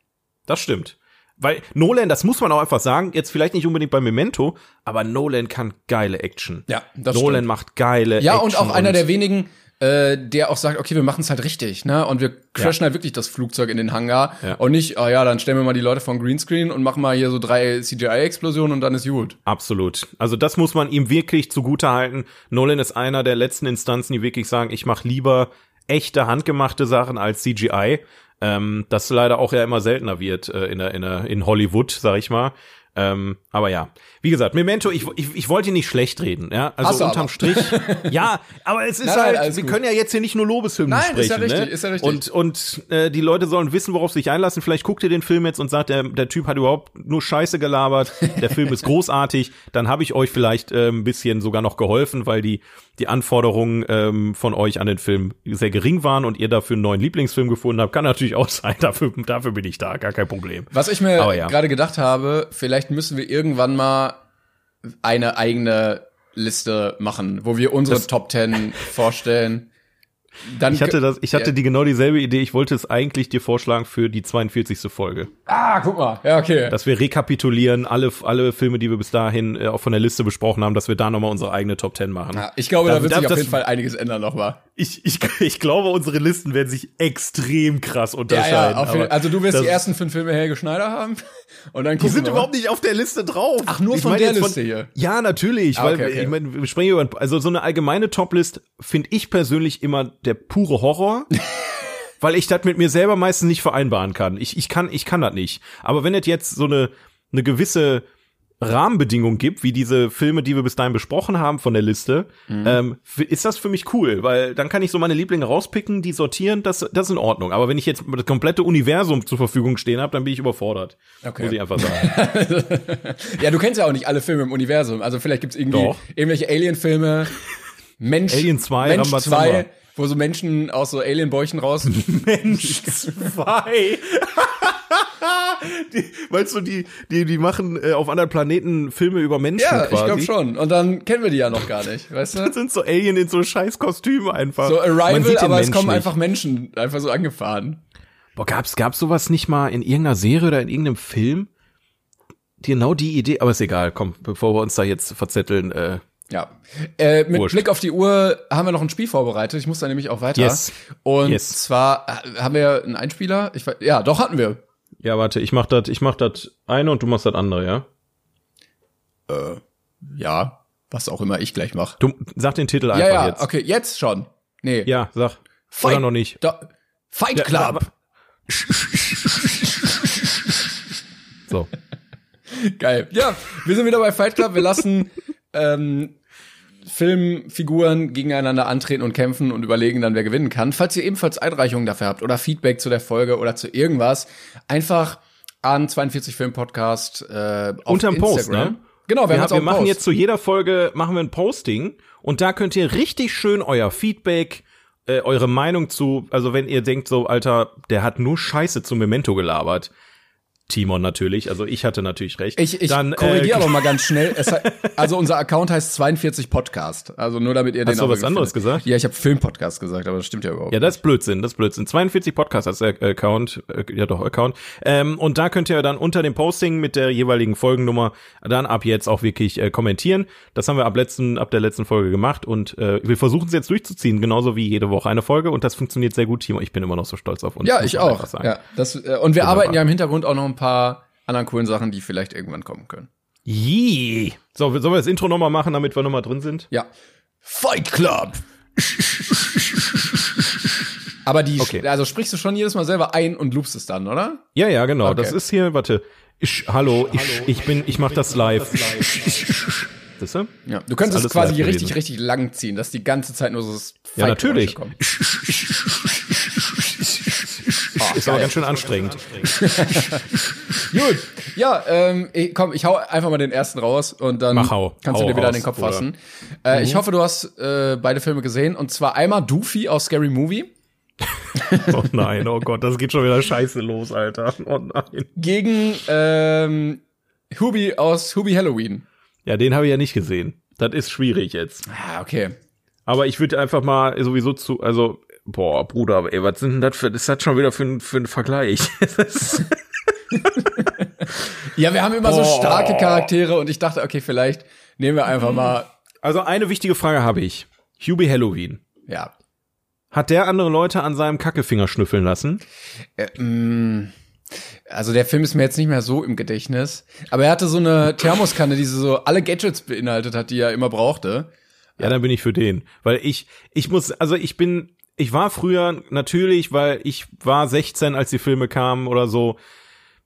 Das stimmt. Weil Nolan, das muss man auch einfach sagen, jetzt vielleicht nicht unbedingt bei Memento, aber Nolan kann geile Action. Ja, das Nolan stimmt. macht geile Ja, Action. und auch einer der wenigen, äh, der auch sagt, okay, wir machen es halt richtig, ne? Und wir crashen halt wirklich das Flugzeug in den Hangar Ja. und nicht, oh ja, dann stellen wir mal die Leute den Greenscreen und machen mal hier so drei CGI-Explosionen und dann ist gut. Absolut. Also das muss man ihm wirklich zugute halten. Nolan ist einer der letzten Instanzen, die wirklich sagen, ich mache lieber echte handgemachte Sachen als CGI. Ähm, das leider auch ja immer seltener wird äh, in, der, in, der, in Hollywood, sag ich mal. Ähm, aber ja, wie gesagt, Memento, ich, ich, ich wollte nicht schlecht reden, ja. Also unterm aber. Strich. [LAUGHS] ja, aber es ist Nein, halt, wir gut. können ja jetzt hier nicht nur Lobeshymnen Nein, ist sprechen. ja richtig, ne? ist ja richtig. Und und äh, die Leute sollen wissen, worauf sie sich einlassen. Vielleicht guckt ihr den Film jetzt und sagt, der, der Typ hat überhaupt nur Scheiße gelabert. Der Film ist [LAUGHS] großartig. Dann habe ich euch vielleicht äh, ein bisschen sogar noch geholfen, weil die die Anforderungen ähm, von euch an den Film sehr gering waren und ihr dafür einen neuen Lieblingsfilm gefunden habt. Kann natürlich auch [LAUGHS] sein. Dafür dafür bin ich da, gar kein Problem. Was ich mir ja. gerade gedacht habe, vielleicht müssen wir irgendwann mal eine eigene Liste machen, wo wir unsere Das- Top Ten [LAUGHS] vorstellen. Dann Ich hatte das, ich hatte Ja. die genau dieselbe Idee. Ich wollte es eigentlich dir vorschlagen für die 42. Folge. Ah, guck mal. Ja, okay. dass wir rekapitulieren, alle, alle Filme, die wir bis dahin äh, auch von der Liste besprochen haben, dass wir da nochmal unsere eigene Top 10 machen. Ja, ich glaube, da, Da- wird da- sich auf jeden Fall einiges ändern nochmal. Ich, ich, ich glaube, unsere Listen werden sich extrem krass Ja, unterscheiden. ja, auf jeden, also du wirst die ersten fünf Filme Helge Schneider haben und dann Die sind wir überhaupt nicht auf der Liste drauf. Ach, nur Ich von der Liste hier. Ja, natürlich, Ah, weil okay, okay. ich meine, wir sprechen über also so eine allgemeine Toplist finde ich persönlich immer der pure Horror. [LAUGHS] weil ich das mit mir selber meistens nicht vereinbaren kann. Ich, ich kann ich kann das nicht. Aber wenn es jetzt so eine eine gewisse Rahmenbedingung gibt, wie diese Filme, die wir bis dahin besprochen haben von der Liste, Mhm. ähm, ist das für mich cool, weil dann kann ich so meine Lieblinge rauspicken, die sortieren, das, das ist in Ordnung. Aber wenn ich jetzt das komplette Universum zur Verfügung stehen habe, dann bin ich überfordert. Okay. Muss ich einfach sagen. [LAUGHS] Ja, du kennst ja auch nicht alle Filme im Universum. Also vielleicht gibt's irgendwie Doch. irgendwelche Alien-Filme. Mensch, Alien 2, Mensch Rambazamba. 2, wo so Menschen aus so Alien-Bäuchen raus. [LAUGHS] Mensch [LAUGHS] zwei. [LAUGHS] die, meinst du, die, die, die machen äh, auf anderen Planeten Filme über Menschen ja, ich quasi? glaube schon. Und dann kennen wir die ja noch gar nicht, weißt [LAUGHS] Das du? sind so Alien in so scheiß Kostüme einfach. So Arrival, aber es Mensch kommen nicht. einfach Menschen einfach so angefahren. Boah, gab's, gab's sowas nicht mal in irgendeiner Serie oder in irgendeinem Film? Genau die Idee, aber ist egal, komm, bevor wir uns da jetzt verzetteln, äh, Ja. Äh, mit Wurscht. Blick auf die Uhr haben wir noch ein Spiel vorbereitet. Ich muss da nämlich auch weiter. Yes. Und Yes. zwar äh, haben wir einen Einspieler. Ich, ja, doch hatten wir. Ja, warte, ich mach das, ich mach das eine und du machst das andere, ja? Ja, was auch immer ich gleich mache. Du, sag den Titel Ja, einfach ja, jetzt. okay, jetzt schon. Nee. Ja, sag. Fight, Oder noch nicht. Da, Fight Ja, Club. aber- [LAUGHS] So. Geil. Ja, wir sind wieder bei Fight Club. Wir lassen ähm, Filmfiguren gegeneinander antreten und kämpfen und überlegen dann, wer gewinnen kann. Falls ihr ebenfalls Einreichungen dafür habt oder Feedback zu der Folge oder zu irgendwas, einfach an 42 Film Podcast äh, auf Unterm Post, ne? Genau, wir, auch wir machen Post. jetzt zu jeder Folge machen wir ein Posting und da könnt ihr richtig schön euer Feedback, äh, eure Meinung zu, also wenn ihr denkt so, Alter, der hat nur Scheiße zu Memento gelabert. Timon natürlich, also ich hatte natürlich recht. Ich, ich Dann, korrigiere äh, aber [LAUGHS] mal ganz schnell. Es also unser Account heißt 42 Podcast. Also nur damit ihr den Hast du was anderes findet. gesagt? Ja, ich habe Filmpodcast gesagt, aber das stimmt ja überhaupt. Ja, das ist Blödsinn, das ist Blödsinn. 42 Podcast als Account, äh, ja doch, Account. Ähm, und da könnt ihr dann unter dem Posting mit der jeweiligen Folgennummer dann ab jetzt auch wirklich äh, kommentieren. Das haben wir ab letzten, ab der letzten Folge gemacht und äh, wir versuchen es jetzt durchzuziehen, genauso wie jede Woche eine Folge und das funktioniert sehr gut, Timo. Ich bin immer noch so stolz auf uns. Ja, ich auch. Ja, das, äh, und wir arbeiten ja im Hintergrund auch noch ein paar anderen coolen Sachen, die vielleicht irgendwann kommen können. Yee. So, sollen wir das Intro nochmal machen, damit wir nochmal drin sind? Ja. Fight Club! Aber die, Okay. also sprichst du schon jedes Mal selber ein und loopst es dann, oder? Ja, ja, genau. Okay. Das ist hier, warte. Ich, hallo, ich, ich bin, ich mach das live. [LAUGHS] Siehst du? Ja. Du könntest es quasi live richtig, richtig lang ziehen, dass die ganze Zeit nur so das Ja, Fight-Geräusche natürlich. kommen. [LAUGHS] Ist aber ganz schön anstrengend. [LAUGHS] Gut. Ja, ähm, komm, ich hau einfach mal den ersten raus und dann Mach, hau. kannst Hau du dir wieder raus, den Kopf Bruder. fassen. Äh, Ich hoffe, du hast äh, beide Filme gesehen und zwar einmal Doofy aus Scary Movie [LAUGHS] Oh nein, oh Gott, das geht schon wieder scheiße los, Alter. Oh nein. gegen ähm, Hubie aus Hubie Halloween. Ja, den habe ich ja nicht gesehen. Das ist schwierig jetzt. Ah, okay. Aber ich würde einfach mal sowieso zu, also, boah, Bruder, ey, was sind denn das für, ist das schon wieder für, ein- für ein Vergleich? [LAUGHS] Ja, wir haben immer so Boah. starke Charaktere und ich dachte, okay, vielleicht nehmen wir einfach mal, also eine wichtige Frage habe ich. Hubie Halloween. ja. Hat der andere Leute an seinem Kackefinger schnüffeln lassen? Äh, mh, also der Film ist mir jetzt nicht mehr so im Gedächtnis, aber er hatte so eine Thermoskanne, die so alle Gadgets beinhaltet hat, die er immer brauchte. Ja, dann bin ich für den, weil ich ich muss also ich bin ich war früher natürlich, weil ich war 16, als die Filme kamen oder so.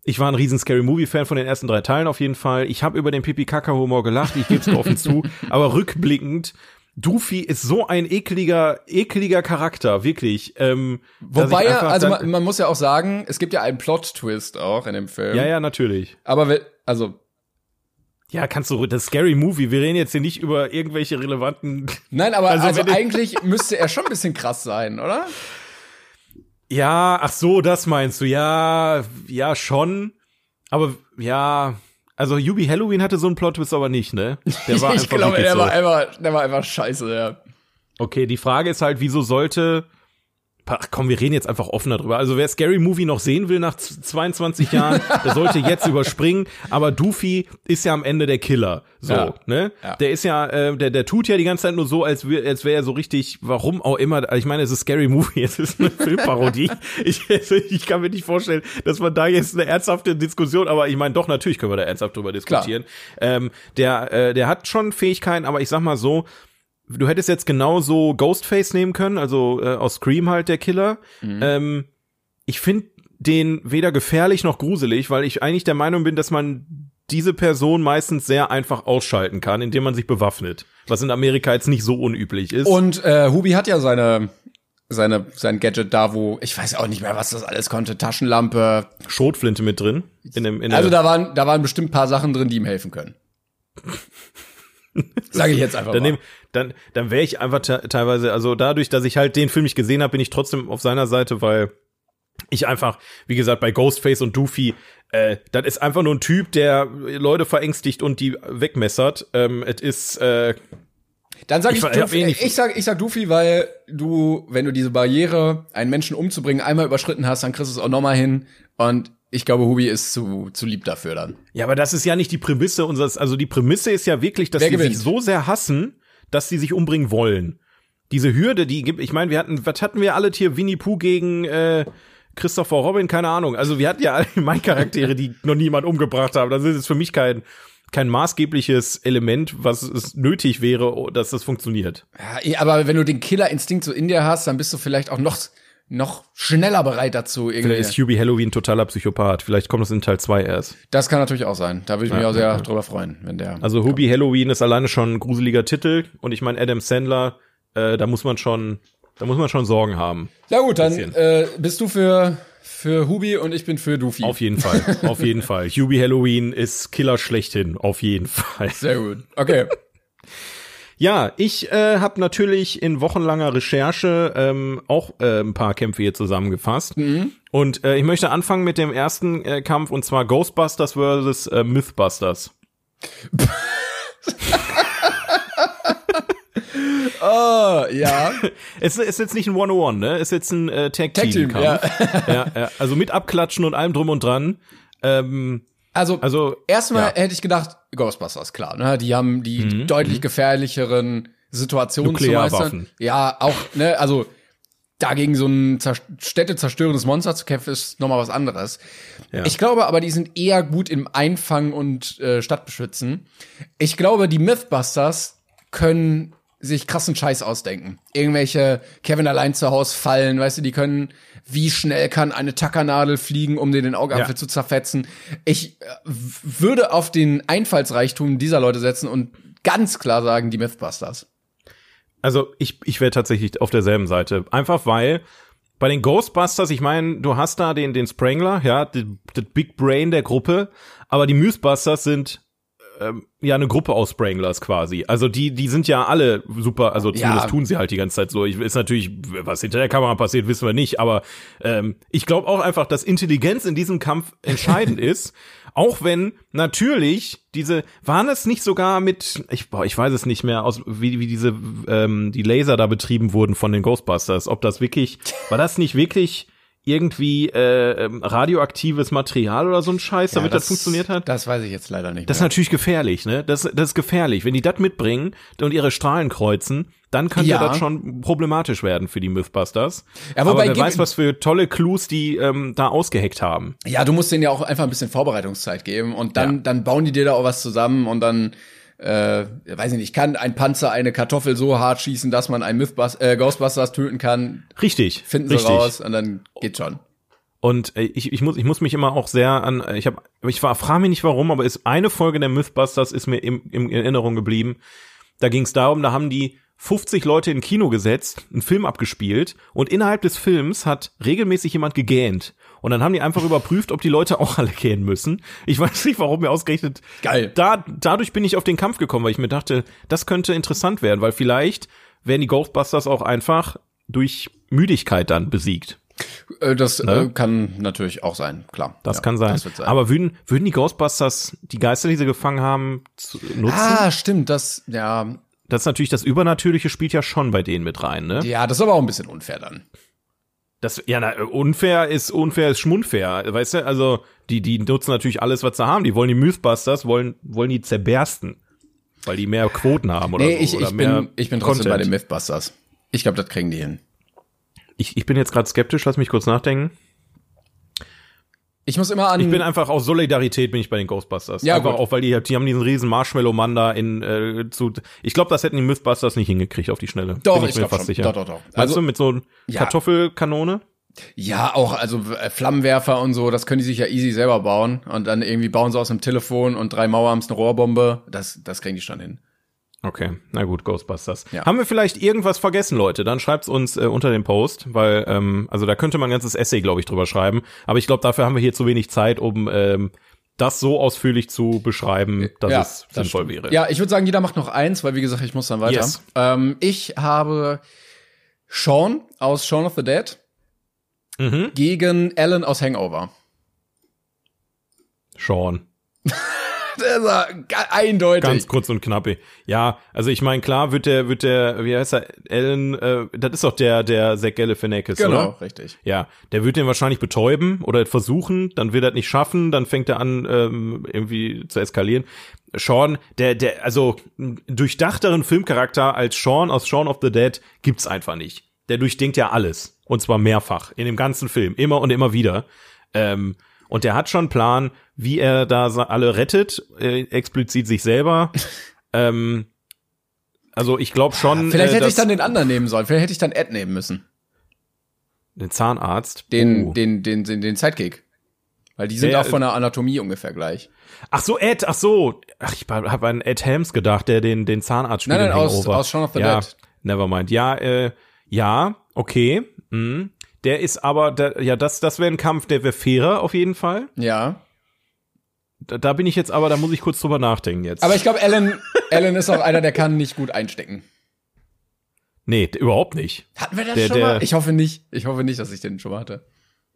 Ich war ein riesen Scary Movie Fan von den ersten drei Teilen auf jeden Fall. Ich habe über den Pipi Kaka Humor gelacht, ich gebe es offen zu, [LAUGHS] aber rückblickend Doofy ist so ein ekliger, ekliger Charakter, wirklich. Ähm, Wobei einfach also man, man muss ja auch sagen, es gibt ja einen Plot-Twist auch in dem Film. ja, ja, natürlich. Aber also Ja, kannst du, das Scary Movie, wir reden jetzt hier nicht über irgendwelche relevanten, [LAUGHS] Nein, aber Also also, eigentlich müsste er schon ein bisschen krass sein, oder? ja, ach so, das meinst du, ja, ja, schon, aber, ja, also Yubi Halloween hatte so einen Plot-Twist aber nicht, ne? Der war [LAUGHS] ich einfach glaube, der so. war einfach, der war einfach scheiße, ja. Okay, die Frage ist halt, wieso sollte. Ach komm, wir reden jetzt einfach offen darüber. Also wer Scary Movie noch sehen will nach z- 22 Jahren, [LAUGHS] der sollte jetzt überspringen. Aber Doofy ist ja am Ende der Killer. So, Ja. ne? Ja. Der ist ja, äh, der, der tut ja die ganze Zeit nur so, als, wär- als wäre er so richtig, warum auch immer. Also Ich meine, es ist Scary Movie, [LAUGHS] es ist eine Filmparodie. ich, ich kann mir nicht vorstellen, dass man da jetzt eine ernsthafte Diskussion, aber ich meine, doch, natürlich können wir da ernsthaft drüber diskutieren. Ähm, der, äh, der hat schon Fähigkeiten, aber ich sag mal so, du hättest jetzt genauso Ghostface nehmen können, also äh, aus Scream halt der Killer. Ähm, ich finde den weder gefährlich noch gruselig, weil ich eigentlich der Meinung bin, dass man diese Person meistens sehr einfach ausschalten kann, indem man sich bewaffnet. Was in Amerika jetzt nicht so unüblich ist. Und äh, Hubi hat ja seine seine sein Gadget da, wo ich weiß auch nicht mehr, was das alles konnte, Taschenlampe. Schrotflinte mit drin. In dem, in Also da waren da waren bestimmt ein paar Sachen drin, die ihm helfen können. [LAUGHS] Sage ich jetzt einfach dann, mal. nehm, dann, dann wäre ich einfach te teilweise, also dadurch, dass ich halt den Film nicht gesehen habe, bin ich trotzdem auf seiner Seite, weil ich einfach, wie gesagt, bei Ghostface und Doofy, äh, das ist einfach nur ein Typ, der Leute verängstigt und die wegmessert. Ähm, es ist, äh, Dann sag Ich ich, Doofy, eh ich sag ich sag Doofy, weil du, wenn du diese Barriere, einen Menschen umzubringen, einmal überschritten hast, dann kriegst du es auch nochmal hin. Und ich glaube, Hubi ist zu, zu lieb dafür dann. ja, aber das ist ja nicht die Prämisse unseres, also die Prämisse ist ja wirklich, dass Wer sie sich so sehr hassen, dass sie sich umbringen wollen. Diese Hürde, die gibt, ich meine, wir hatten, was hatten wir alle hier, Winnie Pooh gegen, äh, Christopher Robin, keine Ahnung. Also wir hatten ja allgemein [LAUGHS] Charaktere, die noch niemand umgebracht haben. Das ist jetzt für mich kein, kein maßgebliches Element, was es nötig wäre, dass das funktioniert. Ja, eh, aber wenn du den Killerinstinkt so in dir hast, dann bist du vielleicht auch noch, noch schneller bereit dazu. Irgendwie. Vielleicht ist Hubie Halloween totaler Psychopath. Vielleicht kommt das in Teil 2 erst. Das kann natürlich auch sein. Da würde ich mich Ja, auch sehr ja. drüber freuen, wenn der. Also Hubie Halloween ist alleine schon ein gruseliger Titel. Und ich meine, Adam Sandler, äh, da muss man schon, da muss man schon Sorgen haben. ja gut, dann äh, bist du für für Hubi und ich bin für Doofy. Auf jeden Fall, auf jeden [LAUGHS] Fall. Hubie Halloween ist Killer schlechthin, auf jeden Fall. Sehr gut. Okay. [LAUGHS] Ja, ich äh, habe natürlich in wochenlanger Recherche ähm, auch äh, ein paar Kämpfe hier zusammengefasst. Und äh, ich möchte anfangen mit dem ersten äh, Kampf und zwar Ghostbusters versus äh, Mythbusters. [LAUGHS] Oh, ja. [LAUGHS] Es ist jetzt nicht ein One-on-One, ne? Es ist jetzt ein äh, Tag-Team, Tag-Team-Kampf. ja. ja, also mit Abklatschen und allem drum und dran. Ähm, Also, also erstmal ja. hätte ich gedacht, Ghostbusters, klar, ne? Die haben die deutlich gefährlicheren Situationen zu meistern. Ja, auch, ne, also dagegen so ein zer städtezerstörendes Monster zu kämpfen, ist nochmal was anderes. Ja. Ich glaube aber, die sind eher gut im Einfangen und äh, Stadtbeschützen. Ich glaube, die Mythbusters können sich krassen Scheiß ausdenken. Irgendwelche Kevin allein zu Hause fallen, weißt du, die können, wie schnell kann eine Tackernadel fliegen, um dir den Augapfel Ja. zu zerfetzen. Ich äh, würde auf den Einfallsreichtum dieser Leute setzen und ganz klar sagen, die Mythbusters. Also ich, ich wäre tatsächlich auf derselben Seite. Einfach weil bei den Ghostbusters, ich meine, du hast da den, den Sprangler, ja, das Big Brain der Gruppe, aber die Mythbusters sind ähm, ja eine Gruppe aus Spranglers quasi. Also die, die sind ja alle super, also zumindest Ja. tun sie halt die ganze Zeit so. Ich, ist natürlich, was hinter der Kamera passiert, wissen wir nicht, aber ähm, ich glaube auch einfach, dass Intelligenz in diesem Kampf entscheidend [LAUGHS] ist. Auch wenn natürlich diese, waren es nicht sogar mit, ich, boah, ich weiß es nicht mehr, aus, wie, wie diese, ähm, die Laser da betrieben wurden von den Ghostbusters, ob das wirklich, war das nicht wirklich irgendwie äh, ähm, radioaktives Material oder so ein Scheiß, damit das, funktioniert hat? Das weiß ich jetzt leider nicht. Das ist mehr. natürlich gefährlich, ne? Das, das ist gefährlich. Wenn die das mitbringen und ihre Strahlen kreuzen, dann könnte Ja. das schon problematisch werden für die Mythbusters. Ja, Aber wobei wer gib- weiß, was für tolle Clues die ähm, da ausgeheckt haben. Ja, du musst denen ja auch einfach ein bisschen Vorbereitungszeit geben und dann, Ja. dann bauen die dir da auch was zusammen und dann, äh, weiß ich nicht, kann ein Panzer eine Kartoffel so hart schießen, dass man einen Mythbus äh, Ghostbusters töten kann. Richtig. Finden sie richtig. raus und dann geht schon. Und äh, ich, ich, muss, ich muss mich immer auch sehr an, äh, ich habe, ich war, frage mich nicht warum, aber ist eine Folge der Mythbusters ist mir im, im in Erinnerung geblieben. Da ging es darum, da haben die 50 Leute in Kino gesetzt, einen Film abgespielt und innerhalb des Films hat regelmäßig jemand gegähnt. Und dann haben die einfach überprüft, ob die Leute auch alle gähnen müssen. Ich weiß nicht, warum mir ausgerechnet. Geil. Da, dadurch bin ich auf den Kampf gekommen, weil ich mir dachte, das könnte interessant werden, weil vielleicht werden die Ghostbusters auch einfach durch Müdigkeit dann besiegt. Äh, das Ne? äh, kann natürlich auch sein, klar. Das Ja, kann sein. Das sein. Aber würden, würden die Ghostbusters die Geister, die sie gefangen haben, nutzen? ah, stimmt, das, ja, Das ist natürlich das Übernatürliche spielt ja schon bei denen mit rein, ne? ja, das ist aber auch ein bisschen unfair dann. Das, ja, na, unfair ist, unfair ist schmundfair, weißt du? Also, die, die nutzen natürlich alles, was sie haben. Die wollen die Mythbusters, wollen, wollen die zerbersten. Weil die mehr Quoten haben oder Nee, so. ich, oder ich, mehr bin, ich bin trotzdem bei Content. den Mythbusters. Ich glaube, das kriegen die hin. Ich, ich bin jetzt gerade skeptisch, lass mich kurz nachdenken. Ich muss immer an. Ich bin einfach aus Solidarität bin ich bei den Ghostbusters. Ja, einfach gut. auch, weil die, die haben diesen riesen Marshmallow-Mann da in äh, zu. Ich glaube, das hätten die Mythbusters nicht hingekriegt auf die Schnelle. Doch, bin ich, ich mir fast schon. sicher. Doch, doch, doch. Meinst Also- du mit so einer Ja. Kartoffelkanone? Ja, auch, also äh, Flammenwerfer und so, das können die sich ja easy selber bauen. Und dann irgendwie bauen sie aus dem Telefon und drei Mauerarms eine Rohrbombe. Das, das kriegen die schon hin. Okay, na gut, Ghostbusters. Ja. Haben wir vielleicht irgendwas vergessen, Leute? Dann schreibt's uns äh, unter dem Post, weil ähm, also da könnte man ein ganzes Essay, glaube ich, drüber schreiben. Aber ich glaube, dafür haben wir hier zu wenig Zeit, um ähm, das so ausführlich zu beschreiben, dass ja, es sinnvoll wäre. Ja, ich würde sagen, jeder macht noch eins, weil wie gesagt, ich muss dann weiter. Yes. Ähm, ich habe Sean aus Shaun of the Dead Mhm. gegen Alan aus Hangover. Sean. [LAUGHS] [LAUGHS] Das ge- eindeutig. Ganz kurz und knapp. Ja, also ich meine, klar wird der, wird der, wie heißt er, Alan, äh, das ist doch der, der Zach Galifianakis, genau, oder? richtig. Ja, der wird den wahrscheinlich betäuben oder versuchen, dann wird er das nicht schaffen, dann fängt er an, ähm, irgendwie zu eskalieren. Sean, der, der, also durchdachteren Filmcharakter als Sean aus Shaun of the Dead gibt's einfach nicht. Der durchdenkt ja alles. Und zwar mehrfach. In dem ganzen Film. Immer und immer wieder. Ähm, und der hat schon einen Plan, wie er da alle rettet, äh, explizit sich selber. [LAUGHS] ähm, also ich glaube schon. Vielleicht äh, hätte ich dann den anderen nehmen sollen. Vielleicht hätte ich dann Ed nehmen müssen. den Zahnarzt. Den, Uh. den, den, den, den Sidekick. Weil die sind Der- auch von der Anatomie ungefähr gleich. Ach so, Ed, ach so. Ach, ich habe an Ed Helms gedacht, der den, den Zahnarzt spielt. Nein, nein, in aus- aus Shaun of the ja, Dead. Never mind. Ja, äh, ja, okay. Mhm. Der ist aber, der, ja, das, das wäre ein Kampf, der wäre fairer auf jeden Fall. Ja. Da, da bin ich jetzt aber, da muss ich kurz drüber nachdenken jetzt. Aber ich glaube, Alan, Alan ist auch einer, der kann nicht gut einstecken. nee, überhaupt nicht. Hatten wir das Der- schon der- mal? Ich hoffe nicht. Ich hoffe nicht, dass ich den schon mal hatte.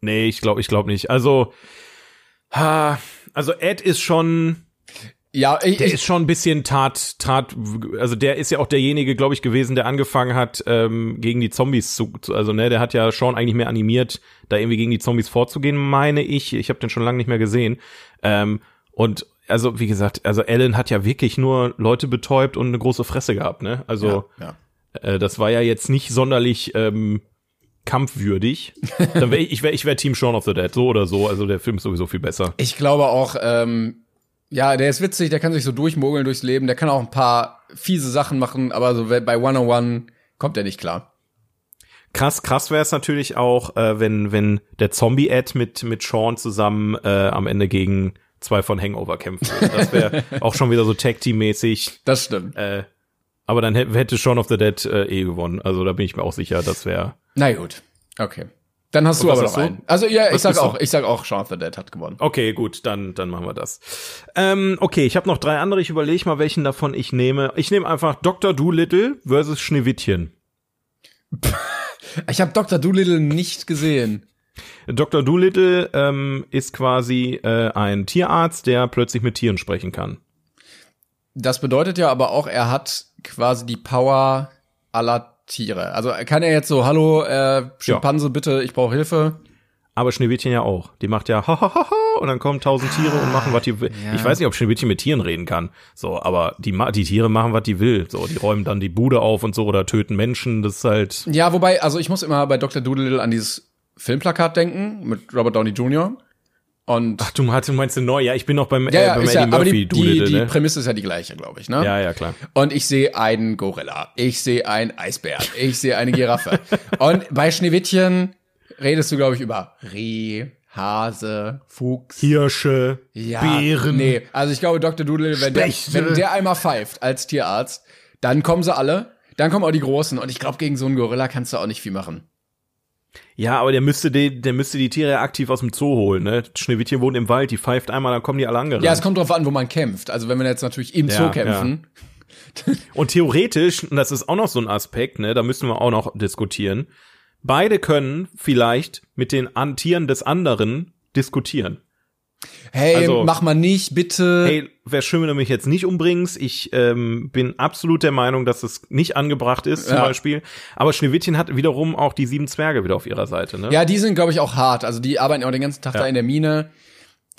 Nee, ich glaube, ich glaube nicht. Also, ha, also Ed ist schon, Ja, ich, Der ich, ist schon ein bisschen tat, tat, also der ist ja auch derjenige, glaube ich, gewesen, der angefangen hat, ähm, gegen die Zombies zu, zu, also ne, der hat ja schon eigentlich mehr animiert, da irgendwie gegen die Zombies vorzugehen, meine ich. Ich habe den schon lange nicht mehr gesehen. Ähm, und also, wie gesagt, also Alan hat ja wirklich nur Leute betäubt und eine große Fresse gehabt, ne? Also, ja. äh, das war ja jetzt nicht sonderlich ähm, kampfwürdig. Dann wär ich, ich wäre ich wär Team Shaun of the Dead, so oder so. Also der Film ist sowieso viel besser. Ich glaube auch, ähm, ja, der ist witzig, der kann sich so durchmogeln durchs Leben, der kann auch ein paar fiese Sachen machen, aber so bei 101 kommt er nicht klar. Krass, krass wäre es natürlich auch, äh, wenn, wenn der Zombie-Ad mit, mit Sean zusammen äh, am Ende gegen zwei von Hangover kämpfen würde. Das wäre [LAUGHS] auch schon wieder so Tag-Team-mäßig. Das stimmt. Äh, aber dann hätte, hätte Shaun of the Dead äh, eh gewonnen. Also da bin ich mir auch sicher, das wäre. Na gut. Okay. Dann hast du aber noch einen. Also ja, ich Was sag bist du? auch, ich sag auch, Shaun of the Dead hat gewonnen. Okay, gut, dann, dann machen wir das. Ähm, okay, ich habe noch drei andere. Ich überlege mal, welchen davon ich nehme. Ich nehme einfach Dr. Doolittle versus Schneewittchen. Ich habe Dr. Doolittle nicht gesehen. Dr. Doolittle ähm, ist quasi äh, ein Tierarzt, der plötzlich mit Tieren sprechen kann. Das bedeutet ja aber auch, er hat quasi die Power aller Tiere. Also kann er jetzt so, hallo, äh, Schimpanse, bitte, ich brauche Hilfe. Aber Schneewittchen ja auch. Die macht ja ha ha ha ha und dann kommen tausend Tiere und machen, was die will. Ja. Ich weiß nicht, ob Schneewittchen mit Tieren reden kann. So, aber die, die Tiere machen, was die will. So, die räumen dann die Bude auf und so oder töten Menschen. Das ist halt. Ja, wobei, also ich muss immer bei Dr. Doolittle an dieses Filmplakat denken mit Robert Downey Jr. Und Ach, du, hast- du meinst neu? Ja, ich bin noch beim, ja, äh, ja, beim ist ja, Eddie aber Murphy die, die, die ne? Prämisse ist ja die gleiche, glaube ich, ne? Ja, ja, klar. Und ich sehe einen Gorilla, ich sehe einen Eisbär, ich sehe eine Giraffe. [LAUGHS] Und bei Schneewittchen redest du, glaube ich, über Reh, Hase, Fuchs. Hirsche. Ja, Bären. Nee, also ich glaube, Dr. Doodle, wenn der, wenn der einmal pfeift als Tierarzt, dann kommen sie alle, dann kommen auch die Großen. Und ich glaube, gegen so einen Gorilla kannst du auch nicht viel machen. Ja, aber der müsste die, der müsste die Tiere ja aktiv aus dem Zoo holen, ne? Schneewittchen wohnt im Wald, die pfeift einmal, dann kommen die alle angerannt. Ja, es kommt drauf an, wo man kämpft. Also wenn wir jetzt natürlich im Ja, Zoo kämpfen. Und theoretisch, und das ist auch noch so ein Aspekt, ne, da müssen wir auch noch diskutieren. Beide können vielleicht mit den Tieren des anderen diskutieren. Hey, Also- mach mal nicht, bitte. Hey, wäre schön, wenn du mich jetzt nicht umbringst. Ich ähm, bin absolut der Meinung, dass es nicht angebracht ist, zum Ja. Beispiel. Aber Schneewittchen hat wiederum auch die sieben Zwerge wieder auf ihrer Seite, ne? Ja, die sind, glaube ich, auch hart. Also die arbeiten auch den ganzen Tag Ja. da in der Mine.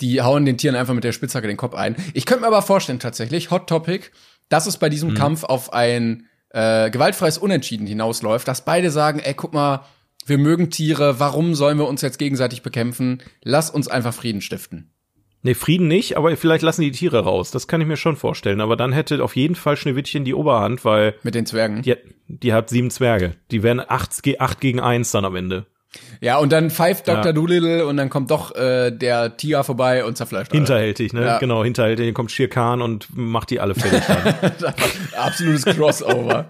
Die hauen den Tieren einfach mit der Spitzhacke den Kopf ein. Ich könnte mir aber vorstellen, tatsächlich, Hot Topic, dass es bei diesem Mhm. Kampf auf ein äh, gewaltfreies Unentschieden hinausläuft, dass beide sagen, ey, guck mal, wir mögen Tiere, warum sollen wir uns jetzt gegenseitig bekämpfen? Lass uns einfach Frieden stiften. Nee, Frieden nicht, aber vielleicht lassen die Tiere raus. Das kann ich mir schon vorstellen. Aber dann hätte auf jeden Fall Schneewittchen die Oberhand, weil Mit den Zwergen. die, die hat sieben Zwerge. Die wären acht, acht gegen eins dann am Ende. Ja, und dann pfeift Dr. Ja. Doolittle und dann kommt doch äh, der Tiger vorbei und zerfleischt alle. Hinterhältig, ne? Ja. Genau, hinterhältig. Dann kommt Shere Khan und macht die alle fertig. [LAUGHS] Absolutes Crossover.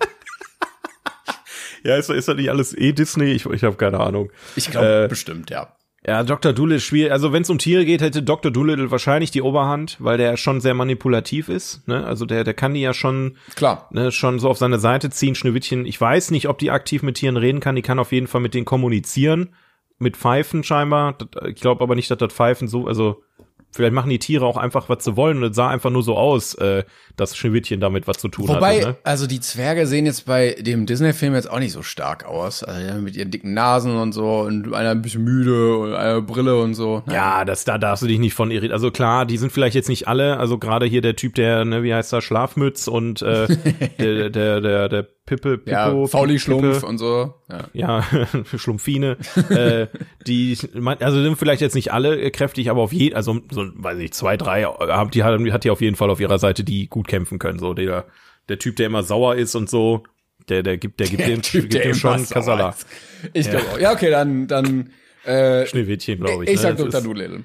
[LAUGHS] ja, ist, ist das nicht alles eh Disney? Ich, ich habe keine Ahnung. Ich glaube Äh, bestimmt, ja. Ja, Dr. Doolittle ist schwierig. Also wenn es um Tiere geht, hätte Dr. Doolittle wahrscheinlich die Oberhand, weil der schon sehr manipulativ ist. Ne? Also der, der kann die ja schon, Klar. ne, schon so auf seine Seite ziehen. Schneewittchen, ich weiß nicht, ob die aktiv mit Tieren reden kann. Die kann auf jeden Fall mit denen kommunizieren. Mit Pfeifen scheinbar. Ich glaube aber nicht, dass das Pfeifen so, also vielleicht machen die Tiere auch einfach, was sie wollen. Und es sah einfach nur so aus, äh, dass Schneewittchen damit was zu tun Wobei, hatte. Ne? also die Zwerge sehen jetzt bei dem Disney-Film jetzt auch nicht so stark aus. Also mit ihren dicken Nasen und so und einer ein bisschen müde und einer Brille und so. Ja, das, da darfst du dich nicht von irritieren. Also klar, die sind vielleicht jetzt nicht alle, also gerade hier der Typ, der, ne, wie heißt er, Schlafmütz und äh, [LAUGHS] der, der, der, der Pippe, Pippo, ja Fauli Schlumpf Pippe, und so. Ja. ja, [LAUGHS] Schlumpfine, äh, die, also sind vielleicht jetzt nicht alle kräftig, aber auf jeden, also so, weiß ich, zwei, drei, äh, die hat, die auf jeden Fall auf ihrer Seite, die gut kämpfen können. So der, der Typ, der immer sauer ist und so, der, der gibt, der gibt dem, gibt dem immer schon Kasala. Ich glaube auch. Ja, okay, dann, dann äh, Schneewittchen, glaube ich. ich ne? sag Dr. Doolittle.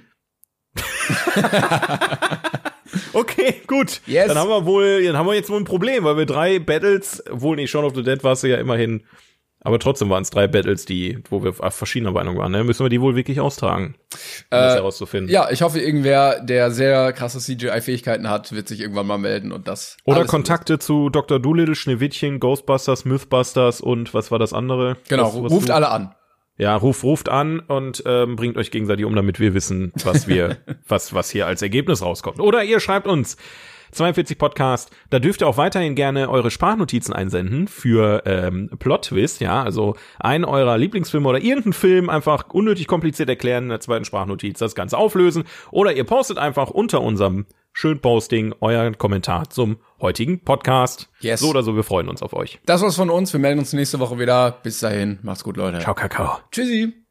[LAUGHS] [LAUGHS] [LAUGHS] Okay, gut. Yes. Dann haben wir wohl, dann haben wir jetzt wohl ein Problem, weil wir drei Battles, wohl nicht Shaun of the Dead warst du ja immerhin, aber trotzdem waren es drei Battles, die, wo wir auf verschiedener Meinung waren. Ne? Müssen wir die wohl wirklich austragen, um das herauszufinden. Ja, ich hoffe, irgendwer, der sehr krasse CGI-Fähigkeiten hat, wird sich irgendwann mal melden und das. Oder Kontakte zu Dr. Doolittle, Schneewittchen, Ghostbusters, Mythbusters und was war das andere? Genau, was, was ruft du- alle an. Ja, ruft, ruft an und ähm, bringt euch gegenseitig um, damit wir wissen, was wir, [LAUGHS] was, was hier als Ergebnis rauskommt. Oder ihr schreibt uns 42 Podcast. Da dürft ihr auch weiterhin gerne eure Sprachnotizen einsenden für ähm, Plot-Twist, ja, also einen eurer Lieblingsfilme oder irgendeinen Film einfach unnötig kompliziert erklären in der zweiten Sprachnotiz, das Ganze auflösen. Oder ihr postet einfach unter unserem schönen Posting euren Kommentar zum heutigen Podcast. Yes. So oder so, wir freuen uns auf euch. Das war's von uns. Wir melden uns nächste Woche wieder. Bis dahin. Macht's gut, Leute. Ciao, Kakao. Tschüssi.